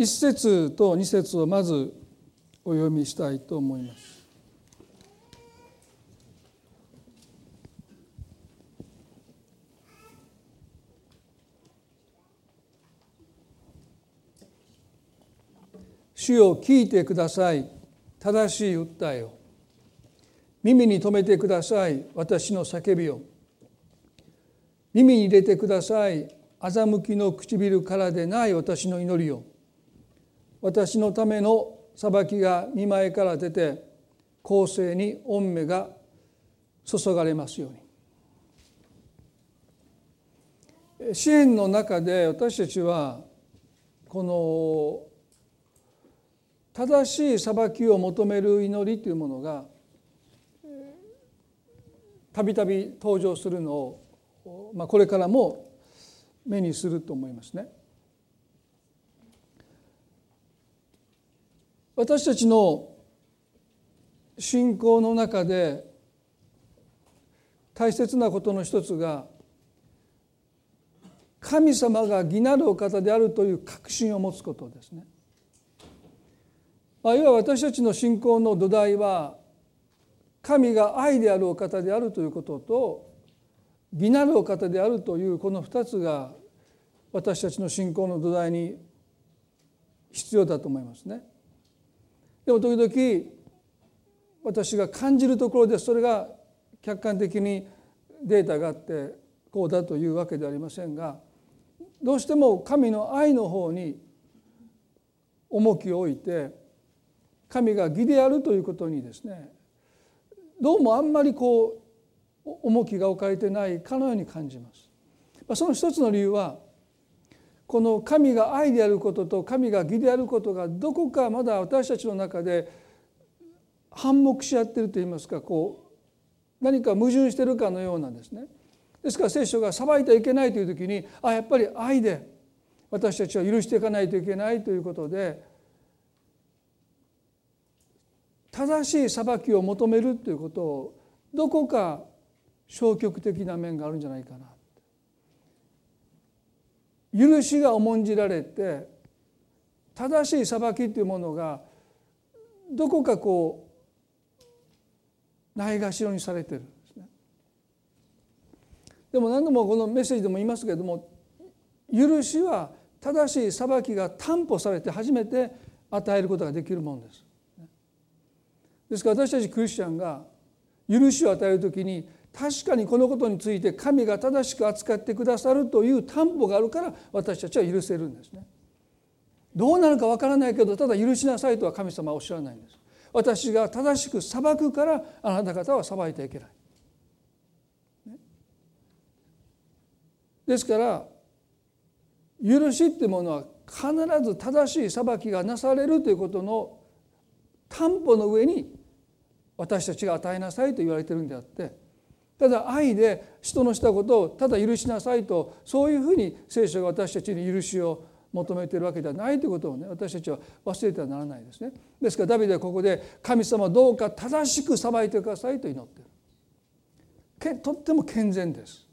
1節と2節をまずお読みしたいと思います。主よ聞いてください。正しい訴えを。耳に留めてください。私の叫びを。耳に入れてください。欺きの唇からでない私の祈りを。私のための裁きが見前から出て公正に御目が注がれますように支援の中で私たちはこの正しい裁きを求める祈りというものがたびたび登場するのを、まあ、これからも目にすると思いますね。私たちの信仰の中で大切なことの一つが神様が義なるお方であるという確信を持つことですね。まあ、いわば私たちの信仰の土台は神が愛であるお方であるということと義なるお方であるというこの2つが私たちの信仰の土台に必要だと思いますね。でも時々私が感じるところでそれが客観的にデータがあってこうだというわけではありませんがどうしても神の愛の方に重きを置いて神が義であるということにですねどうもあんまりこう重きが置かれてないかのように感じます。その一つの理由はこの神が愛であることと神が義であることがどこかまだ私たちの中で反目し合ってるといいますかこう何か矛盾してるかのようなんですね。ですから聖書が裁いてはいけないという時にあやっぱり愛で私たちは許していかないといけないということで正しい裁きを求めるということをどこか消極的な面があるんじゃないかな許しが重んじられて正しい裁きというものがどこかこうないがしろにされてるんですね。でも何度もこのメッセージでも言いますけれども許しは正しい裁きが担保されて初めて与えることができるものです。ですから私たちクリスチャンが許しを与える時に確かにこのことについて神が正しく扱ってくださるという担保があるから私たちは許せるんですね。どうなるかわからないけどただ許しなさいとは神様はおっしゃらないんです。私が正しく裁くからあなた方は裁いてはいけない。ですから許しっていうものは必ず正しい裁きがなされるということの担保の上に私たちが与えなさいと言われてるんであってただ愛で人のしたことをただ許しなさいとそういうふうに聖書が私たちに許しを求めているわけではないということをね私たちは忘れてはならないですね。ですからダビデはここで神様どうか正しく裁いてくださいと祈っている。とっても健全です。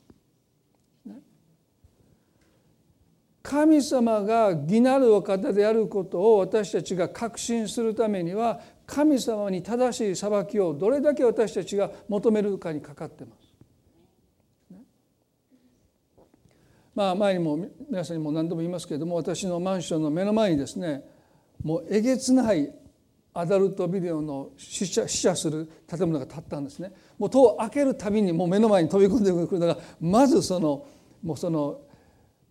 神様が義なるお方であることを私たちが確信するためには神様に正しい裁きをどれだけ私たちが求めるかにかかってます。まあ前にも皆さんにも何度も言いますけれども私のマンションの目の前にですねもうえげつないアダルトビデオの死者死者する建物が建ったんですね。もう戸を開けるたびにもう目の前に飛び込んでくるのがまずそのもうその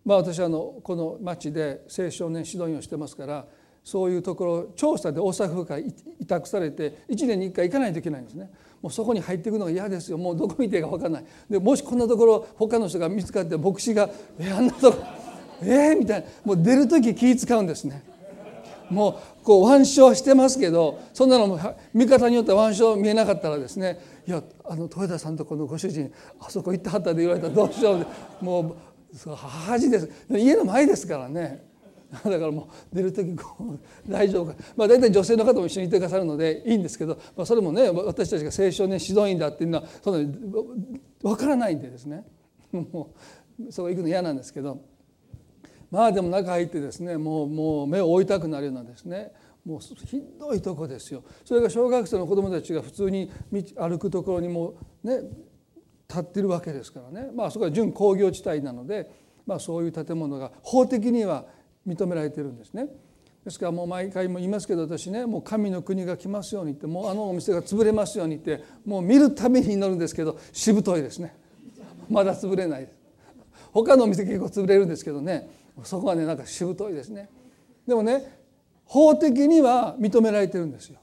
まあ私はあのこの町で青少年指導員をしてますからそういうところ調査で大阪府から委託されて1年に1回行かないといけないんですね。もうそこに入っていくのが嫌ですよ。もうどこ見ていいか分からない。でもしこんなところ他の人が見つかって牧師が「えあんなとこ えー、みたいな。もう出る時気使うんですね。もうこう腕章してますけどそんなのも見方によっては腕章見えなかったらですね「いやあの豊田さんとこのご主人あそこ行ってはった」で言われたらどうしよう。もう恥です。家の前ですからね。だからもう出る時こう大丈夫か。まあ大体女性の方も一緒にいてくださるのでいいんですけど、まあ、それもね私たちが青少年指導員だっていうのはその分からないんでですね。もうそこ行くの嫌なんですけど。まあでも中入ってですねもうもう目を覆いたくなるようなですね。もうひどいとこですよ。それが小学生の子どもたちが普通に歩くところにもね立ってるわけですからね。まあそこは準工業地帯なので、まあ、そういう建物が法的には認められてるんですね。ですからもう毎回も言いますけど私ねもう神の国が来ますようにってもうあのお店が潰れますようにってもう見るために祈るんですけどしぶといですね。まだ潰れないです。他のお店結構潰れるんですけどね。そこはねなんかしぶといですね。でもね法的には認められてるんですよ。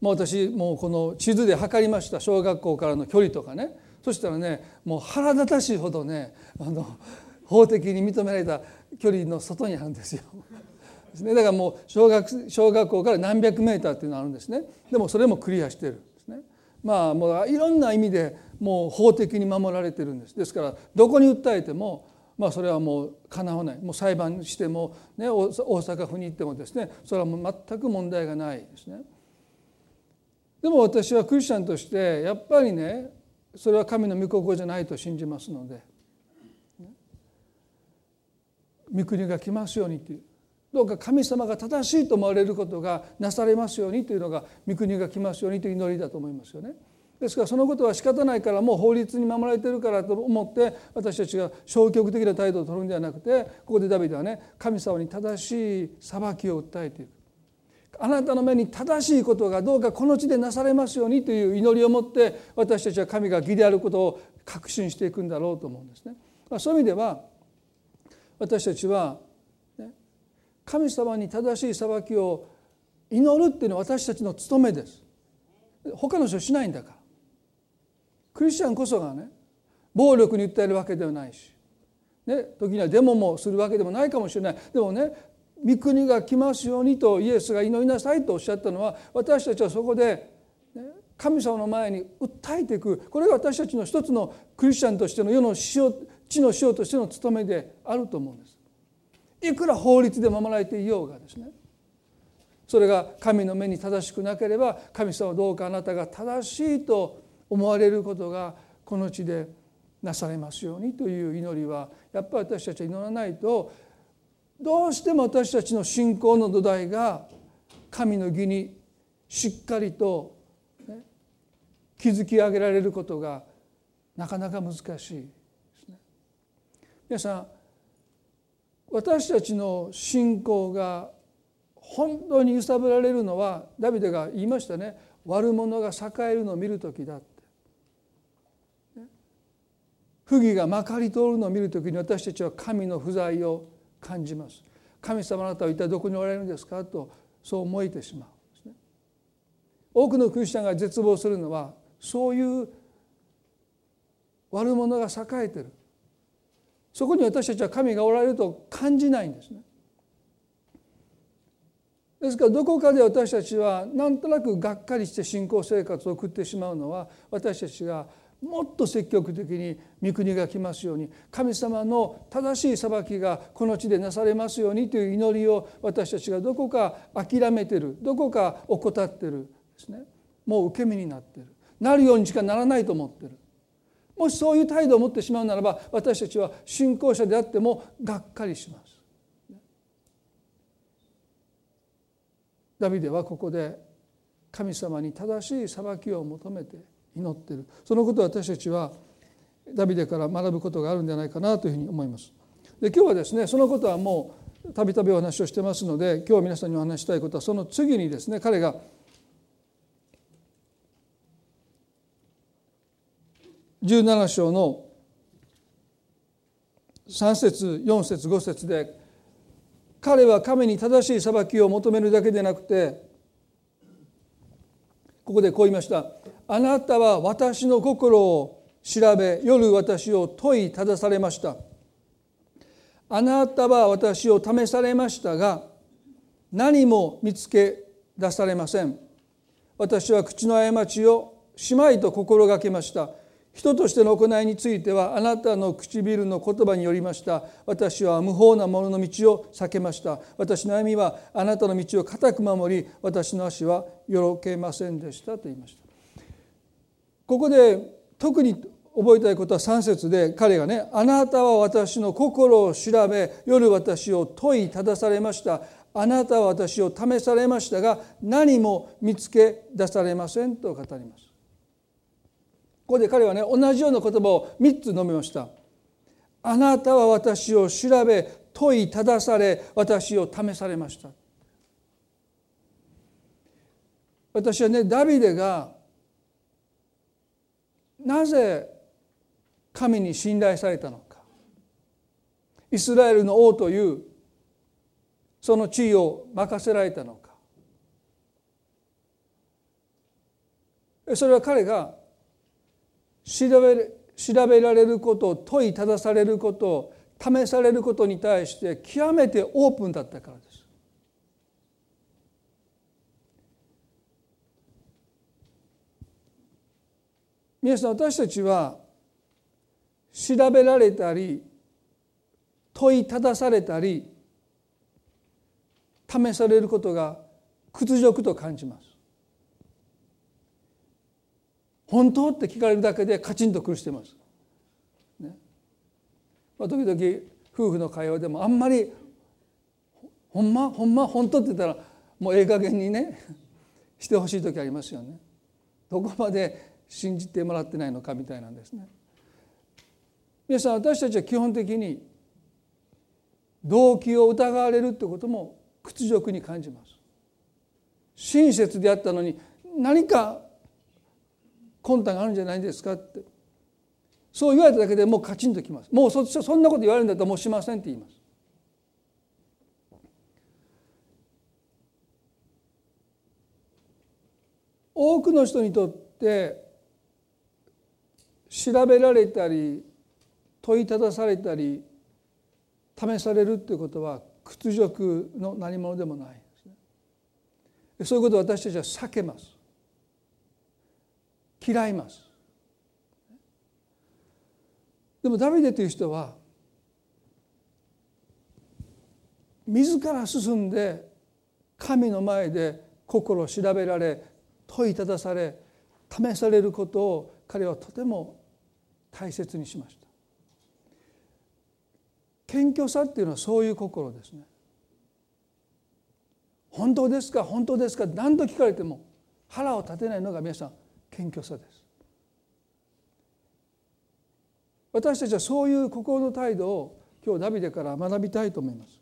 もう私もうこの地図で測りました小学校からの距離とかね。そしたらねもう腹立たしいほどねあの法的に認められた距離の外にあるんですよ。ですね、だからもう小学小学校から何百メーターっていうのがあるんですね。でもそれもクリアしてるんですね。まあもういろんな意味でもう法的に守られてるんです。ですからどこに訴えてもまあそれはもうかなわない。もう裁判しても、ね、大阪府に行ってもですねそれはもう全く問題がないですね。でも私はクリスチャンとしてやっぱりねそれは神の御心じゃないと信じますので御国が来ますようにというどうか神様が正しいと思われることがなされますようにというのが御国が来ますようにという祈りだと思いますよね。ですからそのことは仕方ないからもう法律に守られてるからと思って私たちが消極的な態度を取るんではなくてここでダビデはね神様に正しい裁きを訴えていく。あなたの目に正しいことがどうかこの地でなされますようにという祈りを持って私たちは神が義であることを確信していくんだろうと思うんですね。そういう意味では私たちは神様に正しい裁きを祈るっていうのは私たちの務めです。他の人しないんだから。クリスチャンこそがね暴力に訴えるわけではないし、ね、時にはデモもするわけでもないかもしれない。でもね御国が来ますようにとイエスが祈りなさいとおっしゃったのは私たちはそこで、ね、神様の前に訴えていく。これが私たちの一つのクリスチャンとしての世の地の塩としての務めであると思うんです。いくら法律で守られていようがですねそれが神の目に正しくなければ神様どうかあなたが正しいと思われることがこの地でなされますようにという祈りはやっぱり私たちは祈らないとどうしても私たちの信仰の土台が神の義にしっかりと、ね、築き上げられることがなかなか難しい。皆さん私たちの信仰が本当に揺さぶられるのはダビデが言いましたね。悪者が栄えるのを見る時だって。不義がまかり通るのを見る時に私たちは神の不在を感じます。神様あなたは一体どこにおられるんですかとそう思えてしまう、多くのクリスチャンが絶望するのはそういう悪者が栄えてる。そこに私たちは神がおられると感じないんですね。ですからどこかで私たちはなんとなくがっかりして信仰生活を送ってしまうのは私たちがもっと積極的に御国が来ますように神様の正しい裁きがこの地でなされますようにという祈りを私たちがどこか諦めてるどこか怠ってるですね。もう受け身になってる。なるようにしかならないと思ってる。もしそういう態度を持ってしまうならば私たちは信仰者であってもがっかりします。ダビデはここで神様に正しい裁きを求めて祈っているそのことを私たちはダビデから学ぶことがあるんじゃないかなというふうに思います。で今日はですねそのことはもうたびたびお話をしてますので今日皆さんにお話したいことはその次にですね彼が17章の3節4節5節で彼は神に正しい裁きを求めるだけでなくてここでこう言いました「あなたは私の心を調べ夜私を問いただされました」「あなたは私を試されましたが何も見つけ出されません」「私は口の過ちをしまいと心がけました」人としての行いについてはあなたの唇の言葉によりました。私は無法な者の道を避けました。私の歩みはあなたの道を固く守り私の足はよろけませんでしたと言いました。ここで特に覚えたいことは3節で彼がね「あなたは私の心を調べ夜私を問いただされました。あなたは私を試されましたが何も見つけ出されません」と語ります。ここで彼はね同じような言葉を3つ述べました。あなたは私を調べ問いただされ私を試されました。私はねダビデがなぜ神に信頼されたのか。イスラエルの王というその地位を任せられたのか。それは彼が調べ調べられること問いただされること試されることに対して極めてオープンだったからです。皆さん私たちは調べられたり問いただされたり試されることが屈辱と感じます。本当って聞かれるだけでカチンと苦してます。ねまあ、時々夫婦の会話でもあんまり「ほんまほんま本当」って言ったらもうええ加減にね してほしい時ありますよね。どこまで信じてもらってないのかみたいなんですね。皆さん私たちは基本的に動機を疑われるってことも屈辱に感じます。親切であったのに何か魂胆があるんじゃないですかって。そう言われただけでもうカチンときます。もうそそんなこと言われるんだったらもうしませんって言います。多くの人にとって調べられたり問いただされたり試されるということは屈辱の何者でもないね。そういうことを私たちは避けます。嫌います。でもダビデという人は自ら進んで神の前で心を調べられ問いただされ試されることを彼はとても大切にしました。謙虚さっていうのはそういう心ですね。本当ですか？本当ですか？何度聞かれても腹を立てないのが皆さん謙虚さです。私たちはそういう心の態度を今日ダビデから学びたいと思います。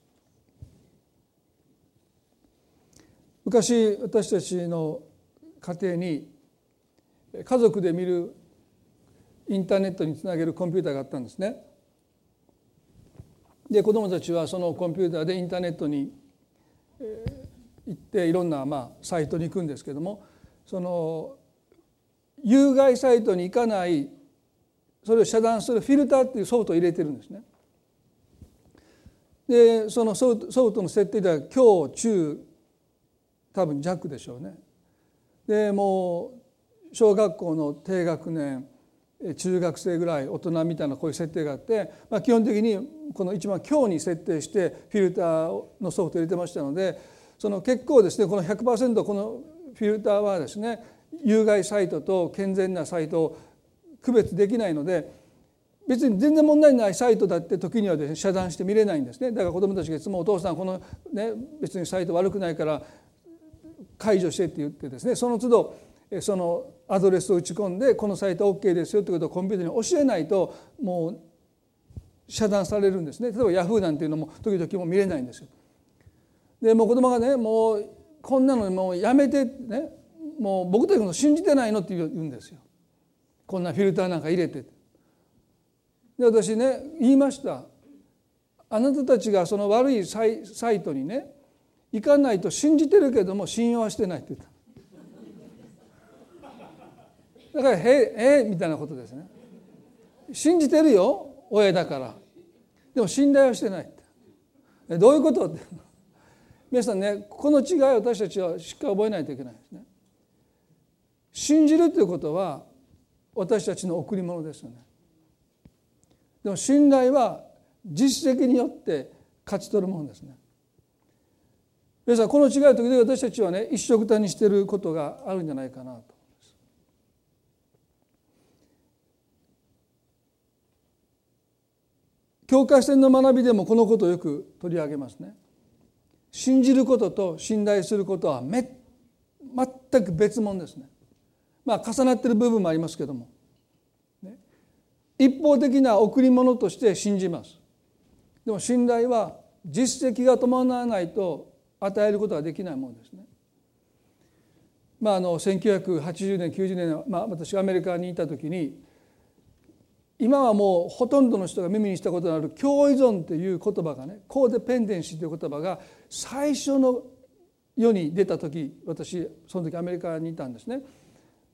昔私たちの家庭に家族で見るインターネットにつなげるコンピューターがあったんですね。で子どもたちはそのコンピューターでインターネットに行っていろんなまあサイトに行くんですけどもその有害サイトに行かないそれを遮断するフィルターっていうソフトを入れてるんですね。でそのソフトの設定では強中多分弱でしょうね。でもう小学校の低学年中学生ぐらい大人みたいなこういう設定があって、まあ、基本的にこの一番強に設定してフィルターのソフトを入れてましたのでその結構ですねこの100%このフィルターはですね有害サイトと健全なサイトを区別できないので別に全然問題ないサイトだって時にはですね遮断して見れないんですねだから子どもたちがいつも「お父さんこのね別にサイト悪くないから解除して」って言ってですねその都度そのアドレスを打ち込んでこのサイト OK ですよってことをコンピューターに教えないともう遮断されるんですね例えばヤフーなんていうのも時々も見れないんですよ。でもう子供がねもうこんなのもうやめてねもう僕たちの信じてないのって言うんですよ。こんなフィルターなんか入れて。で私ね言いました。あなたたちがその悪いサイサイトにね行かないと信じてるけども信用はしてないって言った。だから「へええみたいなことですね。信じてるよ親だから。でも信頼はしてないって。どういうこと？って。皆さんねこの違いを私たちはしっかり覚えないといけないですね。信じるということは私たちの贈り物ですよねでも信頼は実績によって勝ち取るものですね皆さんこの違いを時々私たちはね一緒くたにしていることがあるんじゃないかなと思います境界線の学びでもこのことをよく取り上げますね。信じることと信頼することはめ全く別物ですね。まあ重なっている部分もありますけども、ね、一方的な贈り物として信じます。でも信頼は実績が伴わないと与えることができないものですね。まあ、あの1980年90年、まあ、私がアメリカにいた時に今はもうほとんどの人が耳にしたことのある共依存という言葉がねコーデペンデンシーという言葉が最初の世に出た時私その時アメリカにいたんですね。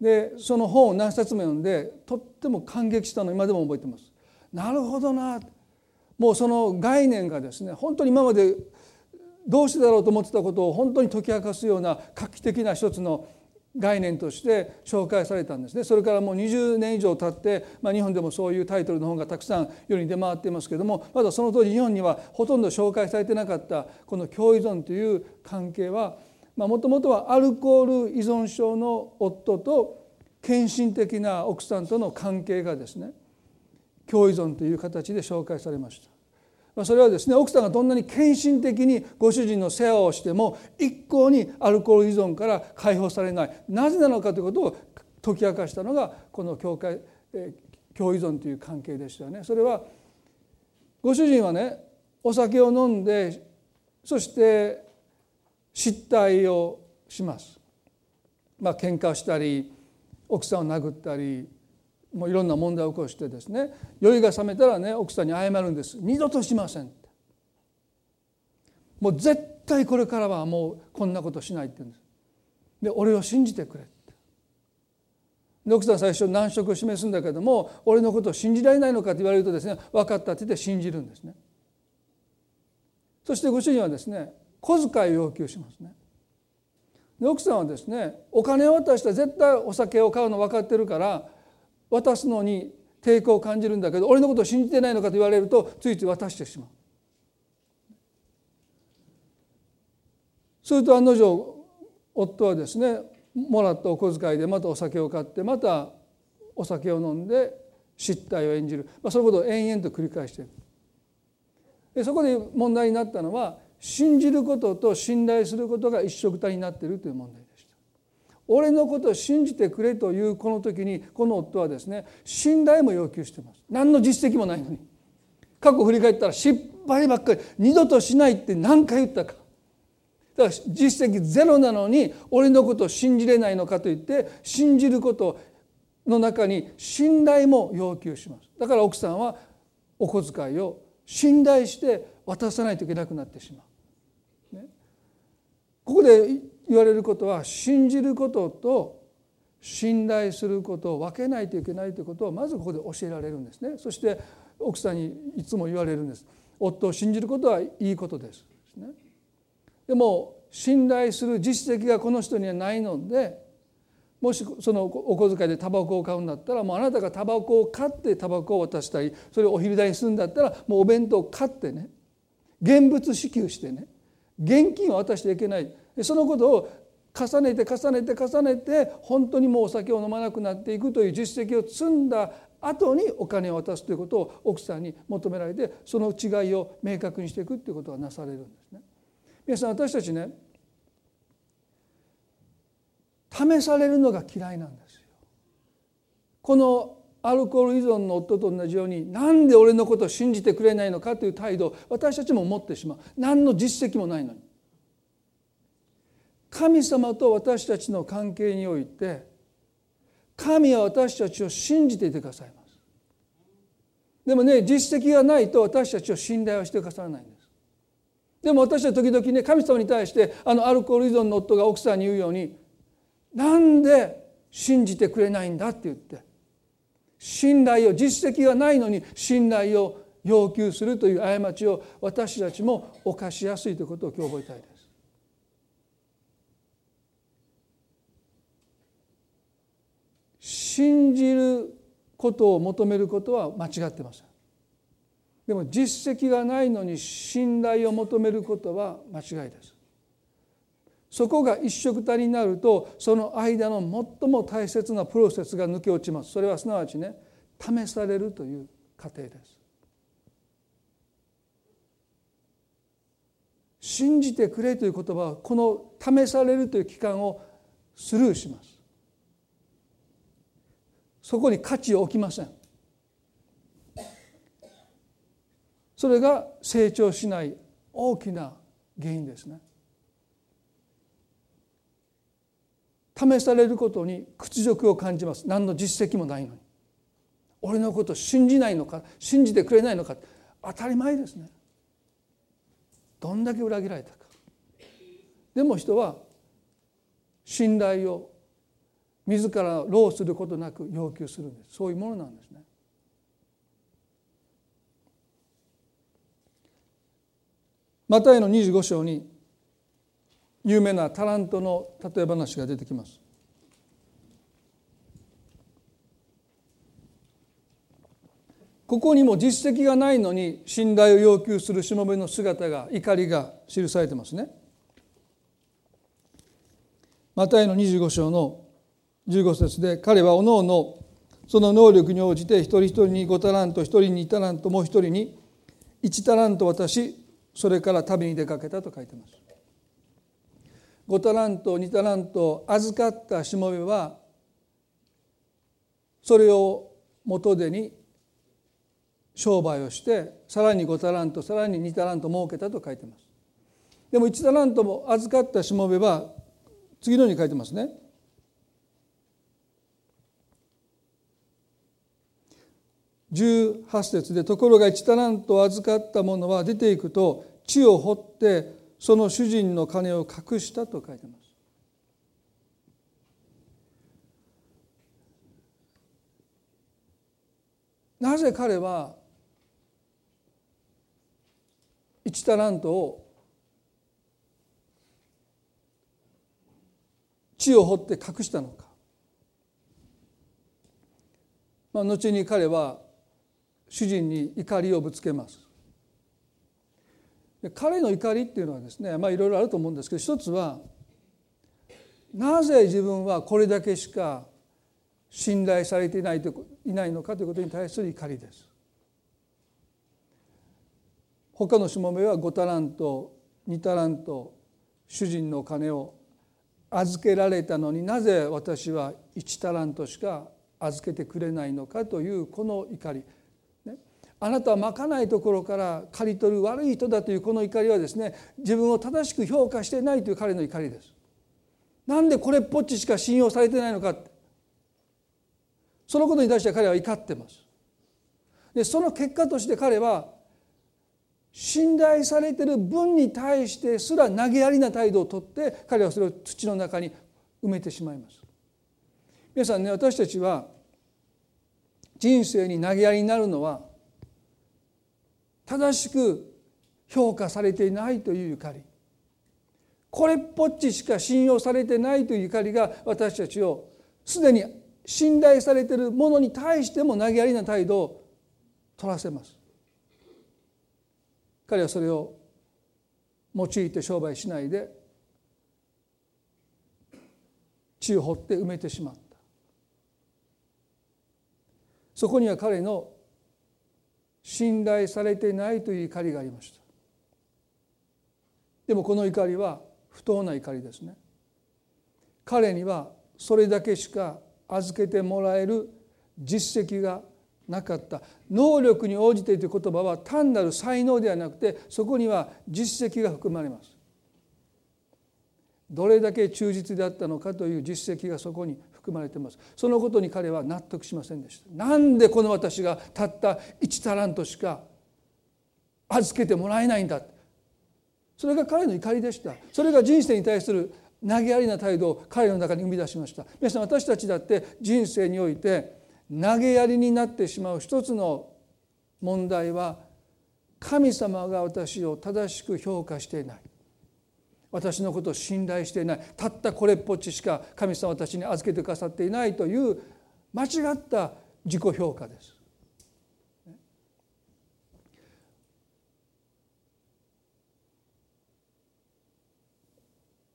でその本を何冊も読んでとっても感激したの今でも覚えてます。なるほどなもうその概念がですね本当に今までどうしてだろうと思ってたことを本当に解き明かすような画期的な一つの概念として紹介されたんですねそれからもう20年以上経って、まあ、日本でもそういうタイトルの本がたくさん世に出回っていますけれどもまだその当時日本にはほとんど紹介されてなかったこの共依存という関係はもともとはアルコール依存症の夫と献身的な奥さんとの関係がですね共依存という形で紹介されました。それはですね奥さんがどんなに献身的にご主人の世話をしても一向にアルコール依存から解放されないなぜなのかということを解き明かしたのがこの教会共依存という関係でしたよね。それはご主人はねお酒を飲んでそして失態をします。まあ喧嘩したり奥さんを殴ったりもういろんな問題を起こしてですね。酔いが覚めたらね奥さんに謝るんです。二度としませんもう絶対これからはもうこんなことしないって言うんです。で俺を信じてくれで奥さん最初難色を示すんだけども俺のことを信じられないのかと言われるとですね分かったって言って信じるんですね。そしてご主人はですね小遣い要求しますねで奥さんはですねお金を渡したら絶対お酒を買うの分かってるから渡すのに抵抗を感じるんだけど俺のことを信じてないのかと言われるとついつい渡してしまう。すると案の定夫はですねもらったお小遣いでまたお酒を買ってまたお酒を飲んで失態を演じる、まあ、そのことを延々と繰り返している。でそこで問題になったのは信じることと信頼することが一緒くたになっているという問題でした。俺のことを信じてくれというこの時にこの夫はですね信頼も要求してます。何の実績もないのに。過去振り返ったら失敗ばっかり二度としないって何回言ったか。だから実績ゼロなのに俺のことを信じれないのかといって信じることの中に信頼も要求します。だから奥さんはお小遣いを信頼して渡さないといけなくなってしまう。ここで言われることは信じることと信頼することを分けないといけないということをまずここで教えられるんですね。そして奥さんにいつも言われるんです。夫を信じることはいいことですでも信頼する実績がこの人にはないのでもしそのお小遣いでタバコを買うんだったらもうあなたがタバコを買ってタバコを渡したりそれをお昼代にするんだったらもうお弁当を買ってね。現物支給してね。現金を渡してはいけないそのことを重ねて重ねて重ねて本当にもうお酒を飲まなくなっていくという実績を積んだ後にお金を渡すということを奥さんに求められてその違いを明確にしていくということがなされるんですね。皆さん私たちね試されるのが嫌いなんですよ。このアルコール依存の夫と同じようになんで俺のことを信じてくれないのかという態度を私たちも持ってしまう。何の実績もないのに。神様と私たちの関係において神は私たちを信じていてくださいます。でもね実績がないと私たちを信頼はしてくださらないんです。でも私は時々ね神様に対してあのアルコール依存の夫が奥さんに言うようになんで信じてくれないんだって言って信頼を実績がないのに信頼を要求するという過ちを私たちも犯しやすいということを今日覚えたいです。信じることを求めることは間違ってませんでも実績がないのに信頼を求めることは間違いですそこが一色たになるとその間の最も大切なプロセスが抜け落ちます。それはすなわちね試されるという過程です。信じてくれという言葉はこの試されるという期間をスルーします。そこに価値を置きません。それが成長しない大きな原因ですね。試されることに屈辱を感じます。何の実績もないのに。俺のことを信じないのか信じてくれないのか。当たり前ですね。どんだけ裏切られたか。でも人は信頼を自ら労することなく要求するんです。そういうものなんですね。マタイの25章に有名なタラントの例え話が出てきます。ここにも実績がないのに信頼を要求するしもべの姿が怒りが記されてますね。マタイの25章の15節で彼はおのおのその能力に応じて一人一人に5タラント一人に2タラントもう一人に1タラント渡しそれから旅に出かけたと書いてます。5タラント2タラント預かったしもべはそれを元手に商売をしてさらに5タラントさらに2タラント儲けたと書いてます。でも1タラントも預かったしもべは次のように書いてますね。18節でところが1タラント預かった者は出ていくと地を掘ってその主人の金を隠したと書いてます。なぜ彼は1タラントを地を掘って隠したのか、まあ、後に彼は主人に怒りをぶつけます彼の怒りっていうのはですねまあいろいろあると思うんですけど一つはなぜ自分はこれだけしか信頼されていないといないのかということに対する怒りです。他のしもべは5タラント2タラント主人の金を預けられたのになぜ私は1タラントしか預けてくれないのかというこの怒りあなたはまかないところから刈り取る悪い人だというこの怒りはですね自分を正しく評価していないという彼の怒りです。なんでこれっぽっちしか信用されてないのかそのことに対して彼は怒ってます。でその結果として彼は信頼されている分に対してすら投げやりな態度をとって彼はそれを土の中に埋めてしまいます。皆さんね私たちは人生に投げやりになるのは正しく評価されていないという怒り。これっぽっちしか信用されてないという怒りが私たちをすでに信頼されているものに対しても投げやりな態度を取らせます。彼はそれを用いて商売しないで地を掘って埋めてしまった。そこには彼の信頼されていないという怒りがありました。でもこの怒りは不当な怒りですね。彼にはそれだけしか預けてもらえる実績がなかった。能力に応じてという言葉は単なる才能ではなくてそこには実績が含まれます。どれだけ忠実であったのかという実績がそこに含まれています。そのことに彼は納得しませんでした。なんでこの私がたった1タラントしか預けてもらえないんだ。それが彼の怒りでした。それが人生に対する投げやりな態度を彼の中に生み出しました。皆さん私たちだって人生において投げやりになってしまう一つの問題は神様が私を正しく評価していない。私のことを信頼していないたったこれっぽっちしか神様私に預けてくださっていないという間違った自己評価です。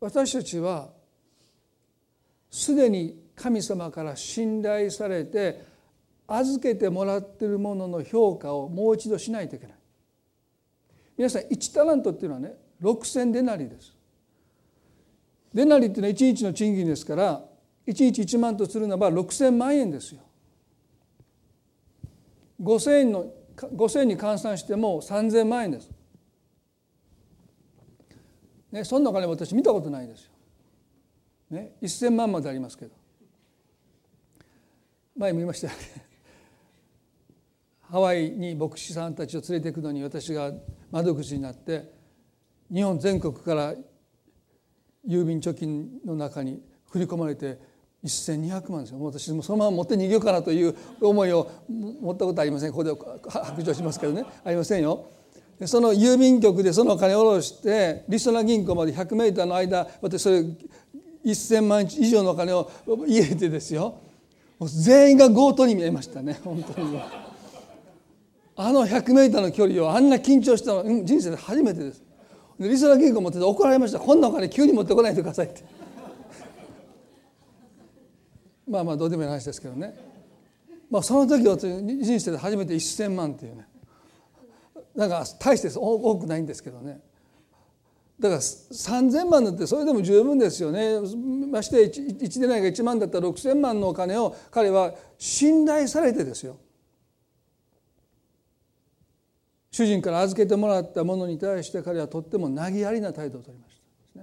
私たちはすでに神様から信頼されて預けてもらっているものの評価をもう一度しないといけない。皆さん1タラントっていうのはね6,000デナリです。デナリっていうのは1日の賃金ですから1日1万とするならば6,000万円ですよ。5,000円の5,000円に換算しても3,000万円です。ね、そんなお金私見たことないですよ。ね、1,000万までありますけど前も言いましたよねハワイに牧師さんたちを連れていくのに私が窓口になって日本全国から郵便貯金の中に振り込まれて1200万ですよ。私もそのまま持って逃げようかなという思いを持ったことありません。ここで白状しますけどね。ありませんよ。その郵便局でそのお金を下ろしてリソナ銀行まで100メーターの間私それ1,000万以上のお金を入れてですよ。全員が強盗に見えましたね。本当に。あの100メーターの距離をあんな緊張したの人生で初めてです。リソナ銀行持ってて怒られました。こんなお金急に持ってこないでくださいって。まあまあどうでもいい話ですけどね。まあその時は人生で初めて1,000万っていうね。なんか大して多くないんですけどね。だから3,000万だってそれでも十分ですよね。まして 1, 1でないが1万だったら6,000万のお金を彼は信頼されてですよ。主人から預けてもらったものに対して彼はとっても投げやりな態度をとりました、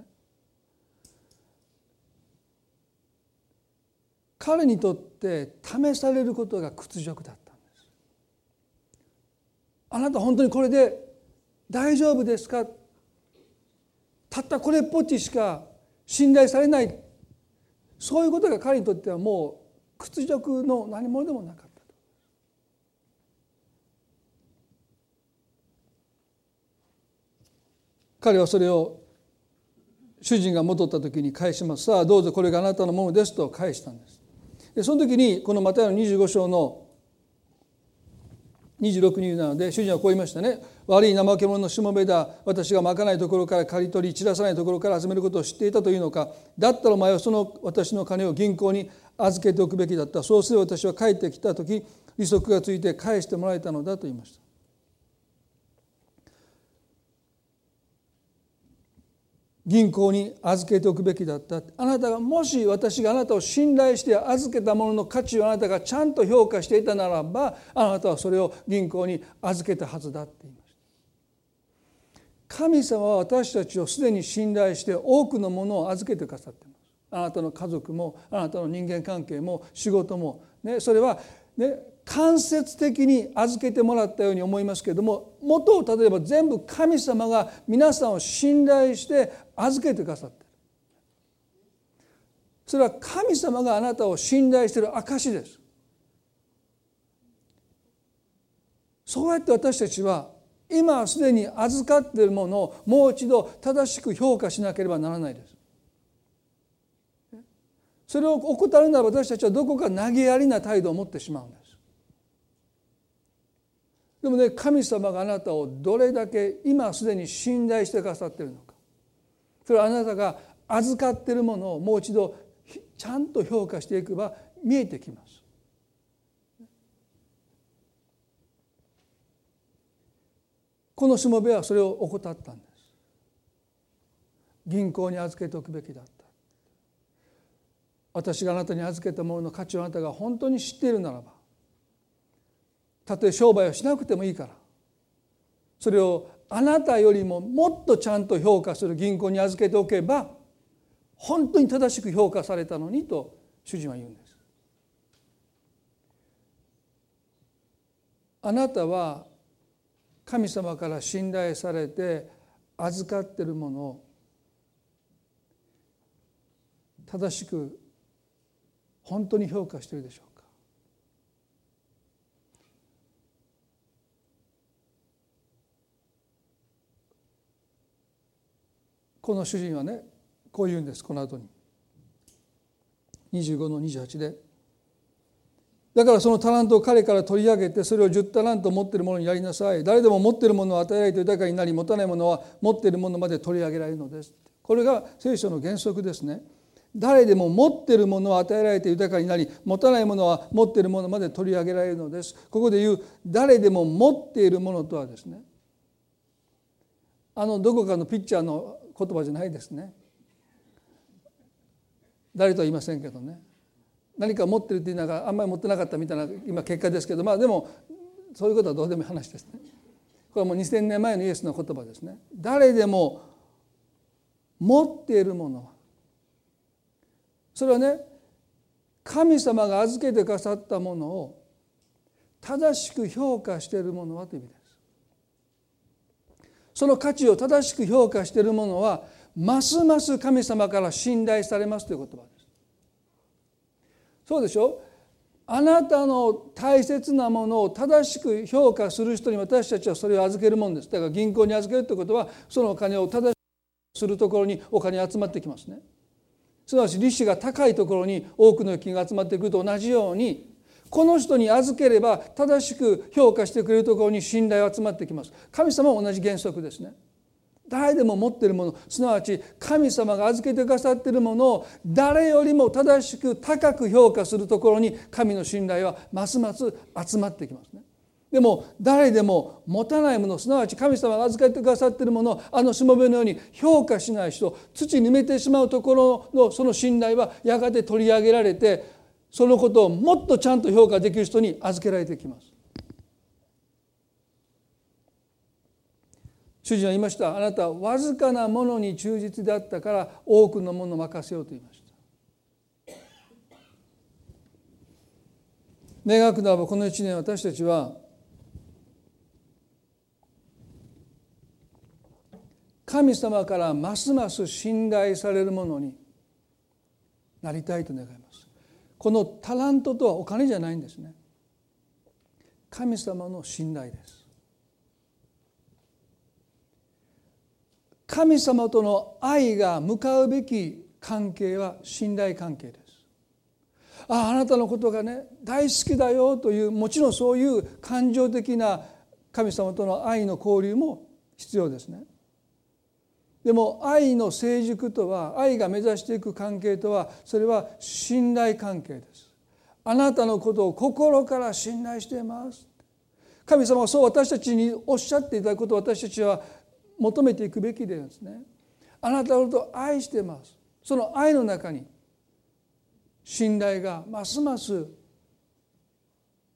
彼にとって試されることが屈辱だったんです。あなた本当にこれで大丈夫ですか？たったこれっぽっちしか信頼されない。そういうことが彼にとってはもう屈辱の何者でもなかったと。彼はそれを主人が戻った時に返します。さあどうぞこれがあなたのものですと返したんです。でその時にこのマタイの25章の26人なので主人はこう言いましたね。悪い怠け者のしもべだ私がまかないところから刈り取り散らさないところから集めることを知っていたというのか。だったらお前はその私の金を銀行に預けておくべきだった。そうすれば私は帰ってきた時利息がついて返してもらえたのだと言いました。銀行に預けておくべきだった。あなたがもし私があなたを信頼して預けたものの価値をあなたがちゃんと評価していたならばあなたはそれを銀行に預けたはずだって言いました。神様は私たちをすでに信頼して多くのものを預けてくださっています。あなたの家族もあなたの人間関係も仕事も、ね、それは、ね、間接的に預けてもらったように思いますけれども元を例えば全部神様が皆さんを信頼して預けてくださってる。それは神様があなたを信頼している証です。そうやって私たちは今すでに預かっているものをもう一度正しく評価しなければならないです。それを怠るなら私たちはどこか投げやりな態度を持ってしまうんです。でもね神様があなたをどれだけ今すでに信頼してくださっているのかそれはあなたが預かっているものをもう一度ちゃんと評価していけば見えてきます。このしもべはそれを怠ったんです。銀行に預けておくべきだった。私があなたに預けたものの価値をあなたが本当に知っているならばたとえ商売をしなくてもいいからそれをあなたよりももっとちゃんと評価する銀行に預けておけば本当に正しく評価されたのにと主人は言うんです。あなたは神様から信頼されて預かっているものを正しく本当に評価しているでしょうこの主人はねこう言うんですこの後に。25の28で。だからそのタラントを彼から取り上げてそれを10タラント持っているものにやりなさい。誰でも持っているものを与えられて豊かになり持たないものは持っているものまで取り上げられるのです。これが聖書の原則ですね。誰でも持っているものを与えられて豊かになり持たないものは持っているものまで取り上げられるのです。ここで言う誰でも持っているものとはですね。あのどこかのピッチャーの言葉じゃないですね。誰とは言いませんけどね。何か持ってるって言いながらあんまり持ってなかったみたいな今結果ですけどまあでもそういうことはどうでもいい話ですね。これはもう2,000年前のイエスの言葉ですね。誰でも持っているものはそれはね神様が預けてくださったものを正しく評価しているものはという意味で。すその価値を正しく評価しているものはますます神様から信頼されますという言葉です。そうでしょ？あなたの大切なものを正しく評価する人に私たちはそれを預けるもんです。だから銀行に預けるということはそのお金を正しくするところにお金集まってきますね。すなわち利子が高いところに多くの預金が集まってくると同じようにこの人に預ければ正しく評価してくれるところに信頼が集まってきます神様は同じ原則ですね誰でも持っているものすなわち神様が預けてくださっているものを誰よりも正しく高く評価するところに神の信頼はますます集まってきますね。でも誰でも持たないものすなわち神様が預けてくださっているものをあのしもべのように評価しない人土に埋めてしまうところのその信頼はやがて取り上げられてそのことをもっとちゃんと評価できる人に預けられてきます。主人は言いました。あなたはわずかなものに忠実であったから多くのものを任せようと言いました。願くならばこの1年私たちは神様からますます信頼されるものになりたいと願います。このタラントとはお金じゃないんですね。神様の信頼です。神様との愛が向かうべき関係は信頼関係です。あああなたのことがね大好きだよというもちろんそういう感情的な神様との愛の交流も必要ですね。でも愛の成熟とは愛が目指していく関係とはそれは信頼関係です。あなたのことを心から信頼しています。神様はそう私たちにおっしゃっていただくことを私たちは求めていくべきですね。あなたのことを愛してます。その愛の中に信頼がますます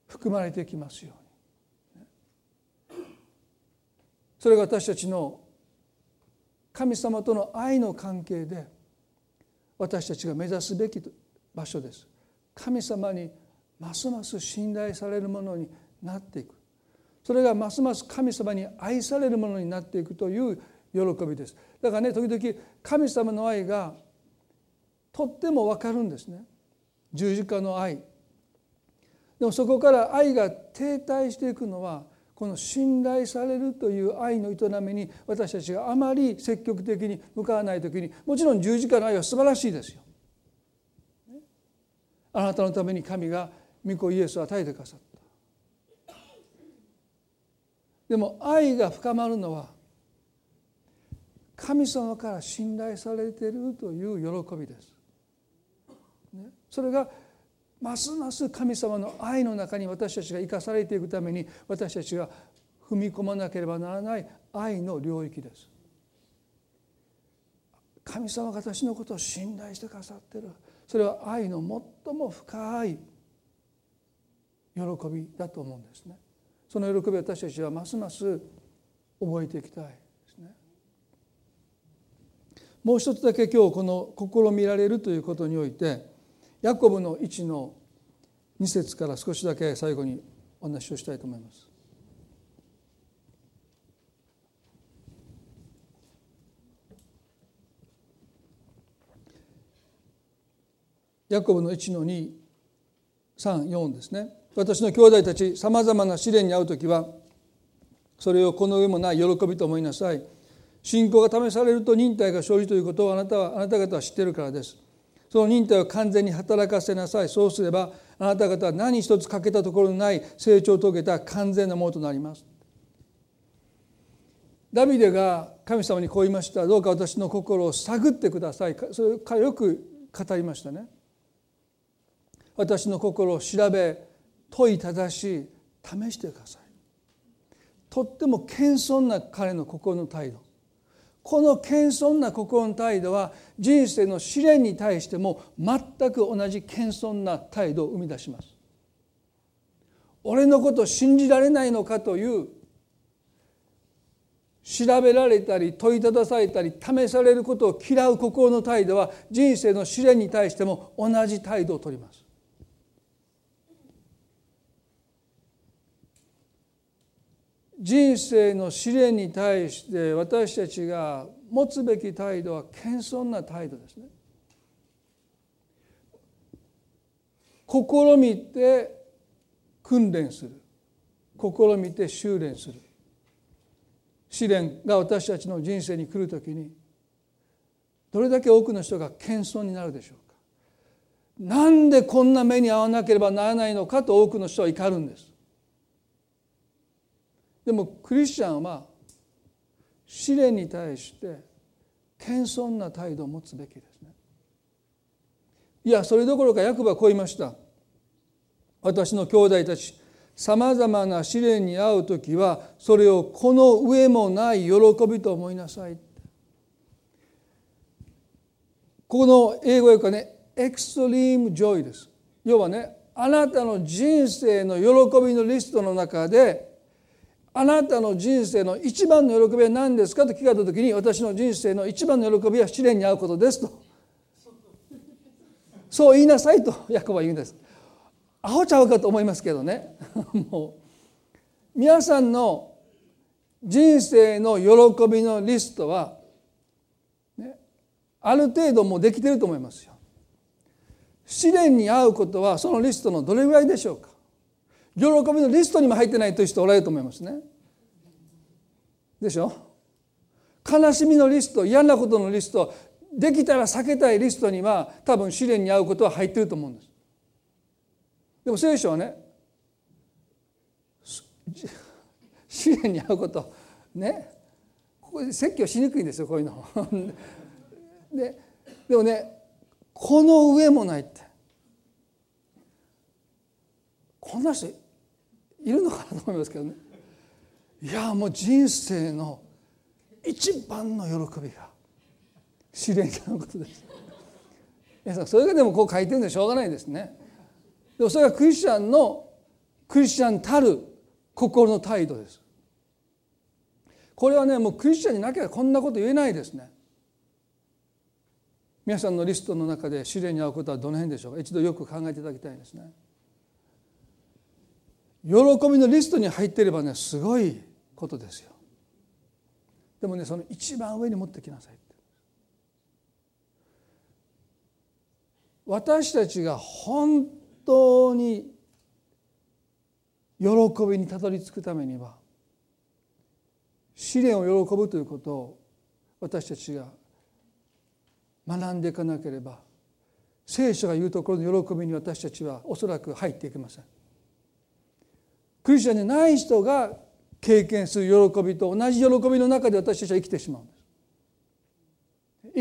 含まれてきますように。それが私たちの神様との愛の関係で私たちが目指すべき場所です。神様にますます信頼されるものになっていく。それがますます神様に愛されるものになっていくという喜びです。だからね時々神様の愛がとっても分かるんですね。十字架の愛。でもそこから愛が停滞していくのはこの信頼されるという愛の営みに私たちがあまり積極的に向かわない時にもちろん十字架の愛は素晴らしいですよ。あなたのために神が御子イエスを与えてくださった。でも愛が深まるのは神様から信頼されているという喜びです。それがますます神様の愛の中に私たちが生かされていくために私たちが踏み込まなければならない愛の領域です。神様が私のことを信頼してくださっているそれは愛の最も深い喜びだと思うんですね。その喜びを私たちはますます覚えていきたいですね。もう一つだけ今日この試みられるということにおいてヤコブの1の2節から少しだけ最後にお話をしたいと思います。ヤコブの1の234ですね。私の兄弟たちさまざまな試練に遭う時はそれをこの上もない喜びと思いなさい信仰が試されると忍耐が生じということをあなたはあなた方は知っているからですその忍耐を完全に働かせなさい。そうすればあなた方は何一つ欠けたところのない成長を遂げた完全なものとなります。ダビデが神様にこう言いました。どうか私の心を探ってください。それからよく語りましたね。私の心を調べ問いただし試してください。とっても謙遜な彼の心の態度。この謙遜な心の態度は人生の試練に対しても全く同じ謙遜な態度を生み出します。俺のこと信じられないのかという調べられたり問いただされたり試されることを嫌う心の態度は人生の試練に対しても同じ態度をとります。人生の試練に対して私たちが持つべき態度は謙遜な態度ですね。試みて訓練する。試みて修練する。試練が私たちの人生に来る時にどれだけ多くの人が謙遜になるでしょうか。なんでこんな目に遭わなければならないのかと多くの人は怒るんです。でもクリスチャンは試練に対して謙遜な態度を持つべきですね。いやそれどころかヤコブはこう言いました。私の兄弟たちさまざまな試練に遭う時はそれをこの上もない喜びと思いなさいここの英語訳はね extreme joy です。要はねあなたの人生の喜びのリストの中であなたの人生の一番の喜びは何ですかと聞かれた時に私の人生の一番の喜びは試練に遭うことですと。そう言いなさいとヤコブは言うんです。アホちゃうかと思いますけどね。もう皆さんの人生の喜びのリストは、ね、ある程度もうできてると思いますよ。試練に遭うことはそのリストのどれぐらいでしょうか。喜びのリストにも入ってないという人おられると思いますね。でしょ？悲しみのリスト嫌なことのリストできたら避けたいリストには多分試練に遭うことは入ってると思うんです。でも聖書はね試練に遭うことねここで説教しにくいんですよこういうの。ででもねこの上もないってこんな人いるのかなと思いますけどね。いやもう人生の一番の喜びが試練に遭うことです。皆さんそれがでもこう書いてるんでしょうがないですね。でもそれがクリスチャンのクリスチャンたる心の態度です。これはねもうクリスチャンになければこんなこと言えないですね。皆さんのリストの中で試練に遭うことはどの辺でしょうか。一度よく考えていただきたいですね。喜びのリストに入っていればねすごいことですよでもねその一番上に持ってきなさい私たちが本当に喜びにたどり着くためには試練を喜ぶということを私たちが学んでいかなければ聖書が言うところの喜びに私たちはおそらく入っていけません。クリスチャンでない人が経験する喜びと同じ喜びの中で私たちは生きてしまうんです。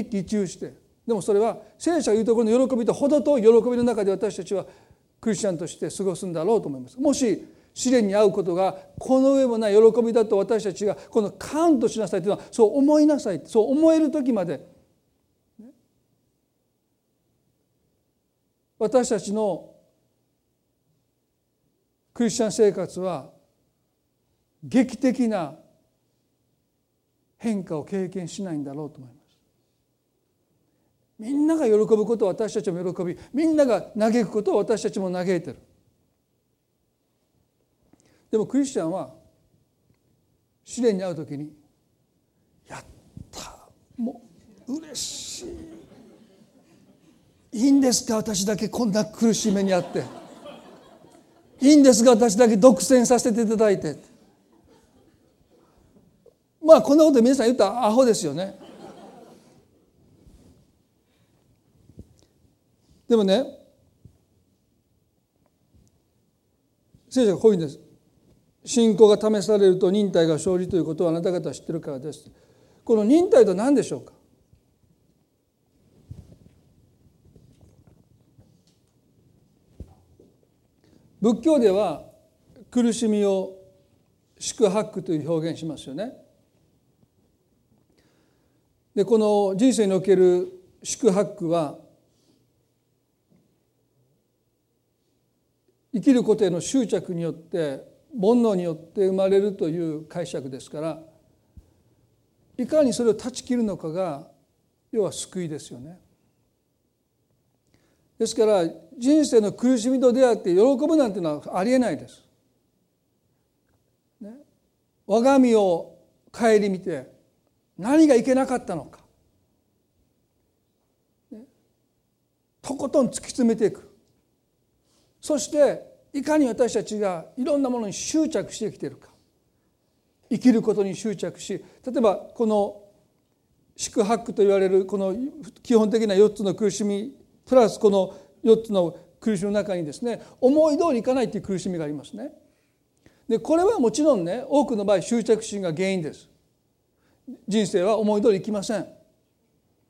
一喜一憂してでもそれは聖書が言うところの喜びと程遠い喜びの中で私たちはクリスチャンとして過ごすんだろうと思います。もし試練に遭うことがこの上もない喜びだと私たちがこのカウントしなさいというのはそう思いなさいそう思える時まで私たちのクリスチャン生活は劇的な変化を経験しないんだろうと思います。みんなが喜ぶことを私たちも喜びみんなが嘆くことを私たちも嘆いてる。でもクリスチャンは試練に遭う時に「やったもう嬉しい」いいんですか？私だけこんな苦しい目にあって。いいんですが私だけ独占させていただいて。まあこんなこと皆さん言ったらアホですよね。でもね聖書がこういうんです。信仰が試されると忍耐が生じということをあなた方は知ってるからです。この忍耐とは何でしょうか？仏教では苦しみを宿泊という表現しますよねでこの人生における宿泊は生きることへの執着によって煩悩によって生まれるという解釈ですからいかにそれを断ち切るのかが要は救いですよね。ですから人生の苦しみと出会って喜ぶなんていうのはありえないです。ね、我が身を顧みて何がいけなかったのか、ね、とことん突き詰めていく。そしていかに私たちがいろんなものに執着してきているか。生きることに執着し例えばこの宿泊と言われるこの基本的な4つの苦しみプラスこの4つの苦しみの中にですね思い通りいかないという苦しみがありますね。でこれはもちろんね多くの場合執着心が原因です。人生は思い通りいきません。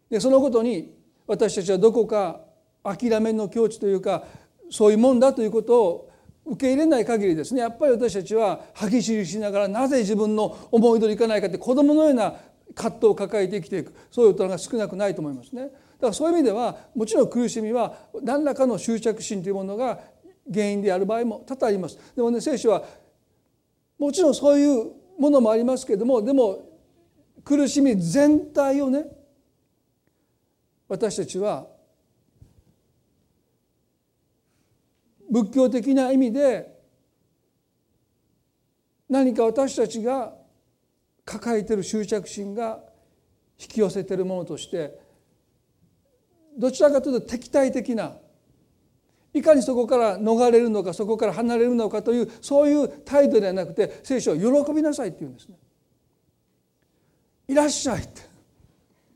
でそのことに私たちはどこか諦めの境地というかそういうもんだということを受け入れない限りですねやっぱり私たちは歯ぎしりしながらなぜ自分の思い通りいかないかって子供のような葛藤を抱えて生きていくそういう大人が少なくないと思いますね。だからそういう意味ではもちろん苦しみは何らかの執着心というものが原因である場合も多々あります。でもね聖書はもちろんそういうものもありますけれどもでも苦しみ全体をね私たちは仏教的な意味で何か私たちが抱えている執着心が引き寄せているものとしてどちらかというと敵対的ないかにそこから逃れるのかそこから離れるのかというそういう態度ではなくて聖書は喜びなさいって言うんですね。いらっしゃいって、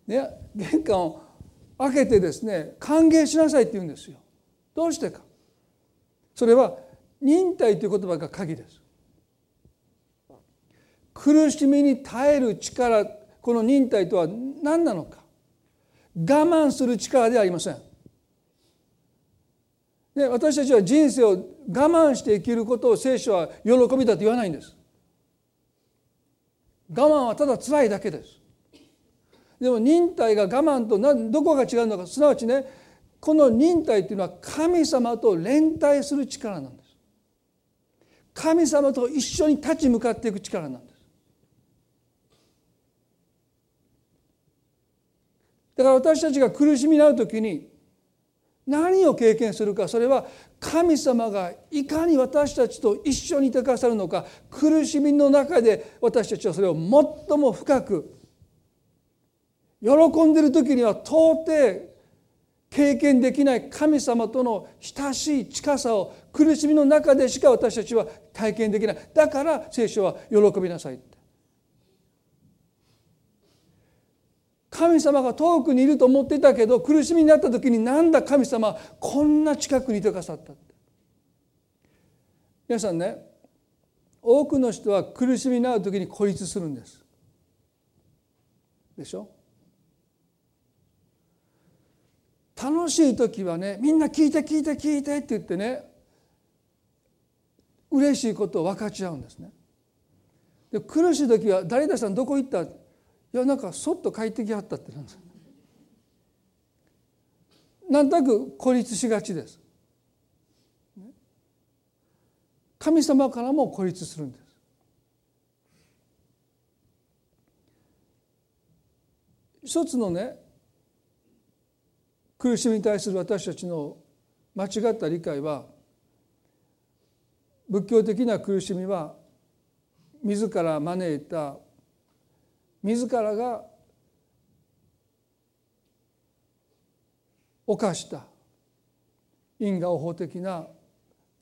ね、玄関を開けてですね歓迎しなさいって言うんですよ。どうしてかそれは忍耐という言葉が鍵です苦しみに耐える力この忍耐とは何なのか慢する力ではありません。で私たちは人生を我慢して生きることを聖書は喜びだと言わないんです。我慢はただ辛いだけです。でも忍耐が我慢とどこが違うのか。すなわちねこの忍耐というのは神様と連帯する力なんです。神様と一緒に立ち向かっていく力なんです。だから私たちが苦しみになる時に何を経験するかそれは神様がいかに私たちと一緒にいてくださるのか苦しみの中で私たちはそれを最も深く喜んでいる時には到底経験できない神様との親しい近さを苦しみの中でしか私たちは体験できない。だから聖書は喜びなさい。神様が遠くにいると思ってたけど苦しみになった時になんだ神様こんな近くにいてくださったって皆さんね多くの人は苦しみになる時に孤立するんですでしょ？楽しい時はねみんな聞いて聞いて聞いてって言ってね嬉しいことを分かち合うんですね。で苦しい時は「誰々さんどこ行った?」いやなんかそっと帰ってきはったってなんですなんとなく孤立しがちです。神様からも孤立するんです。一つのね苦しみに対する私たちの間違った理解は仏教的な苦しみは自ら招いた自らが犯した因果応報的な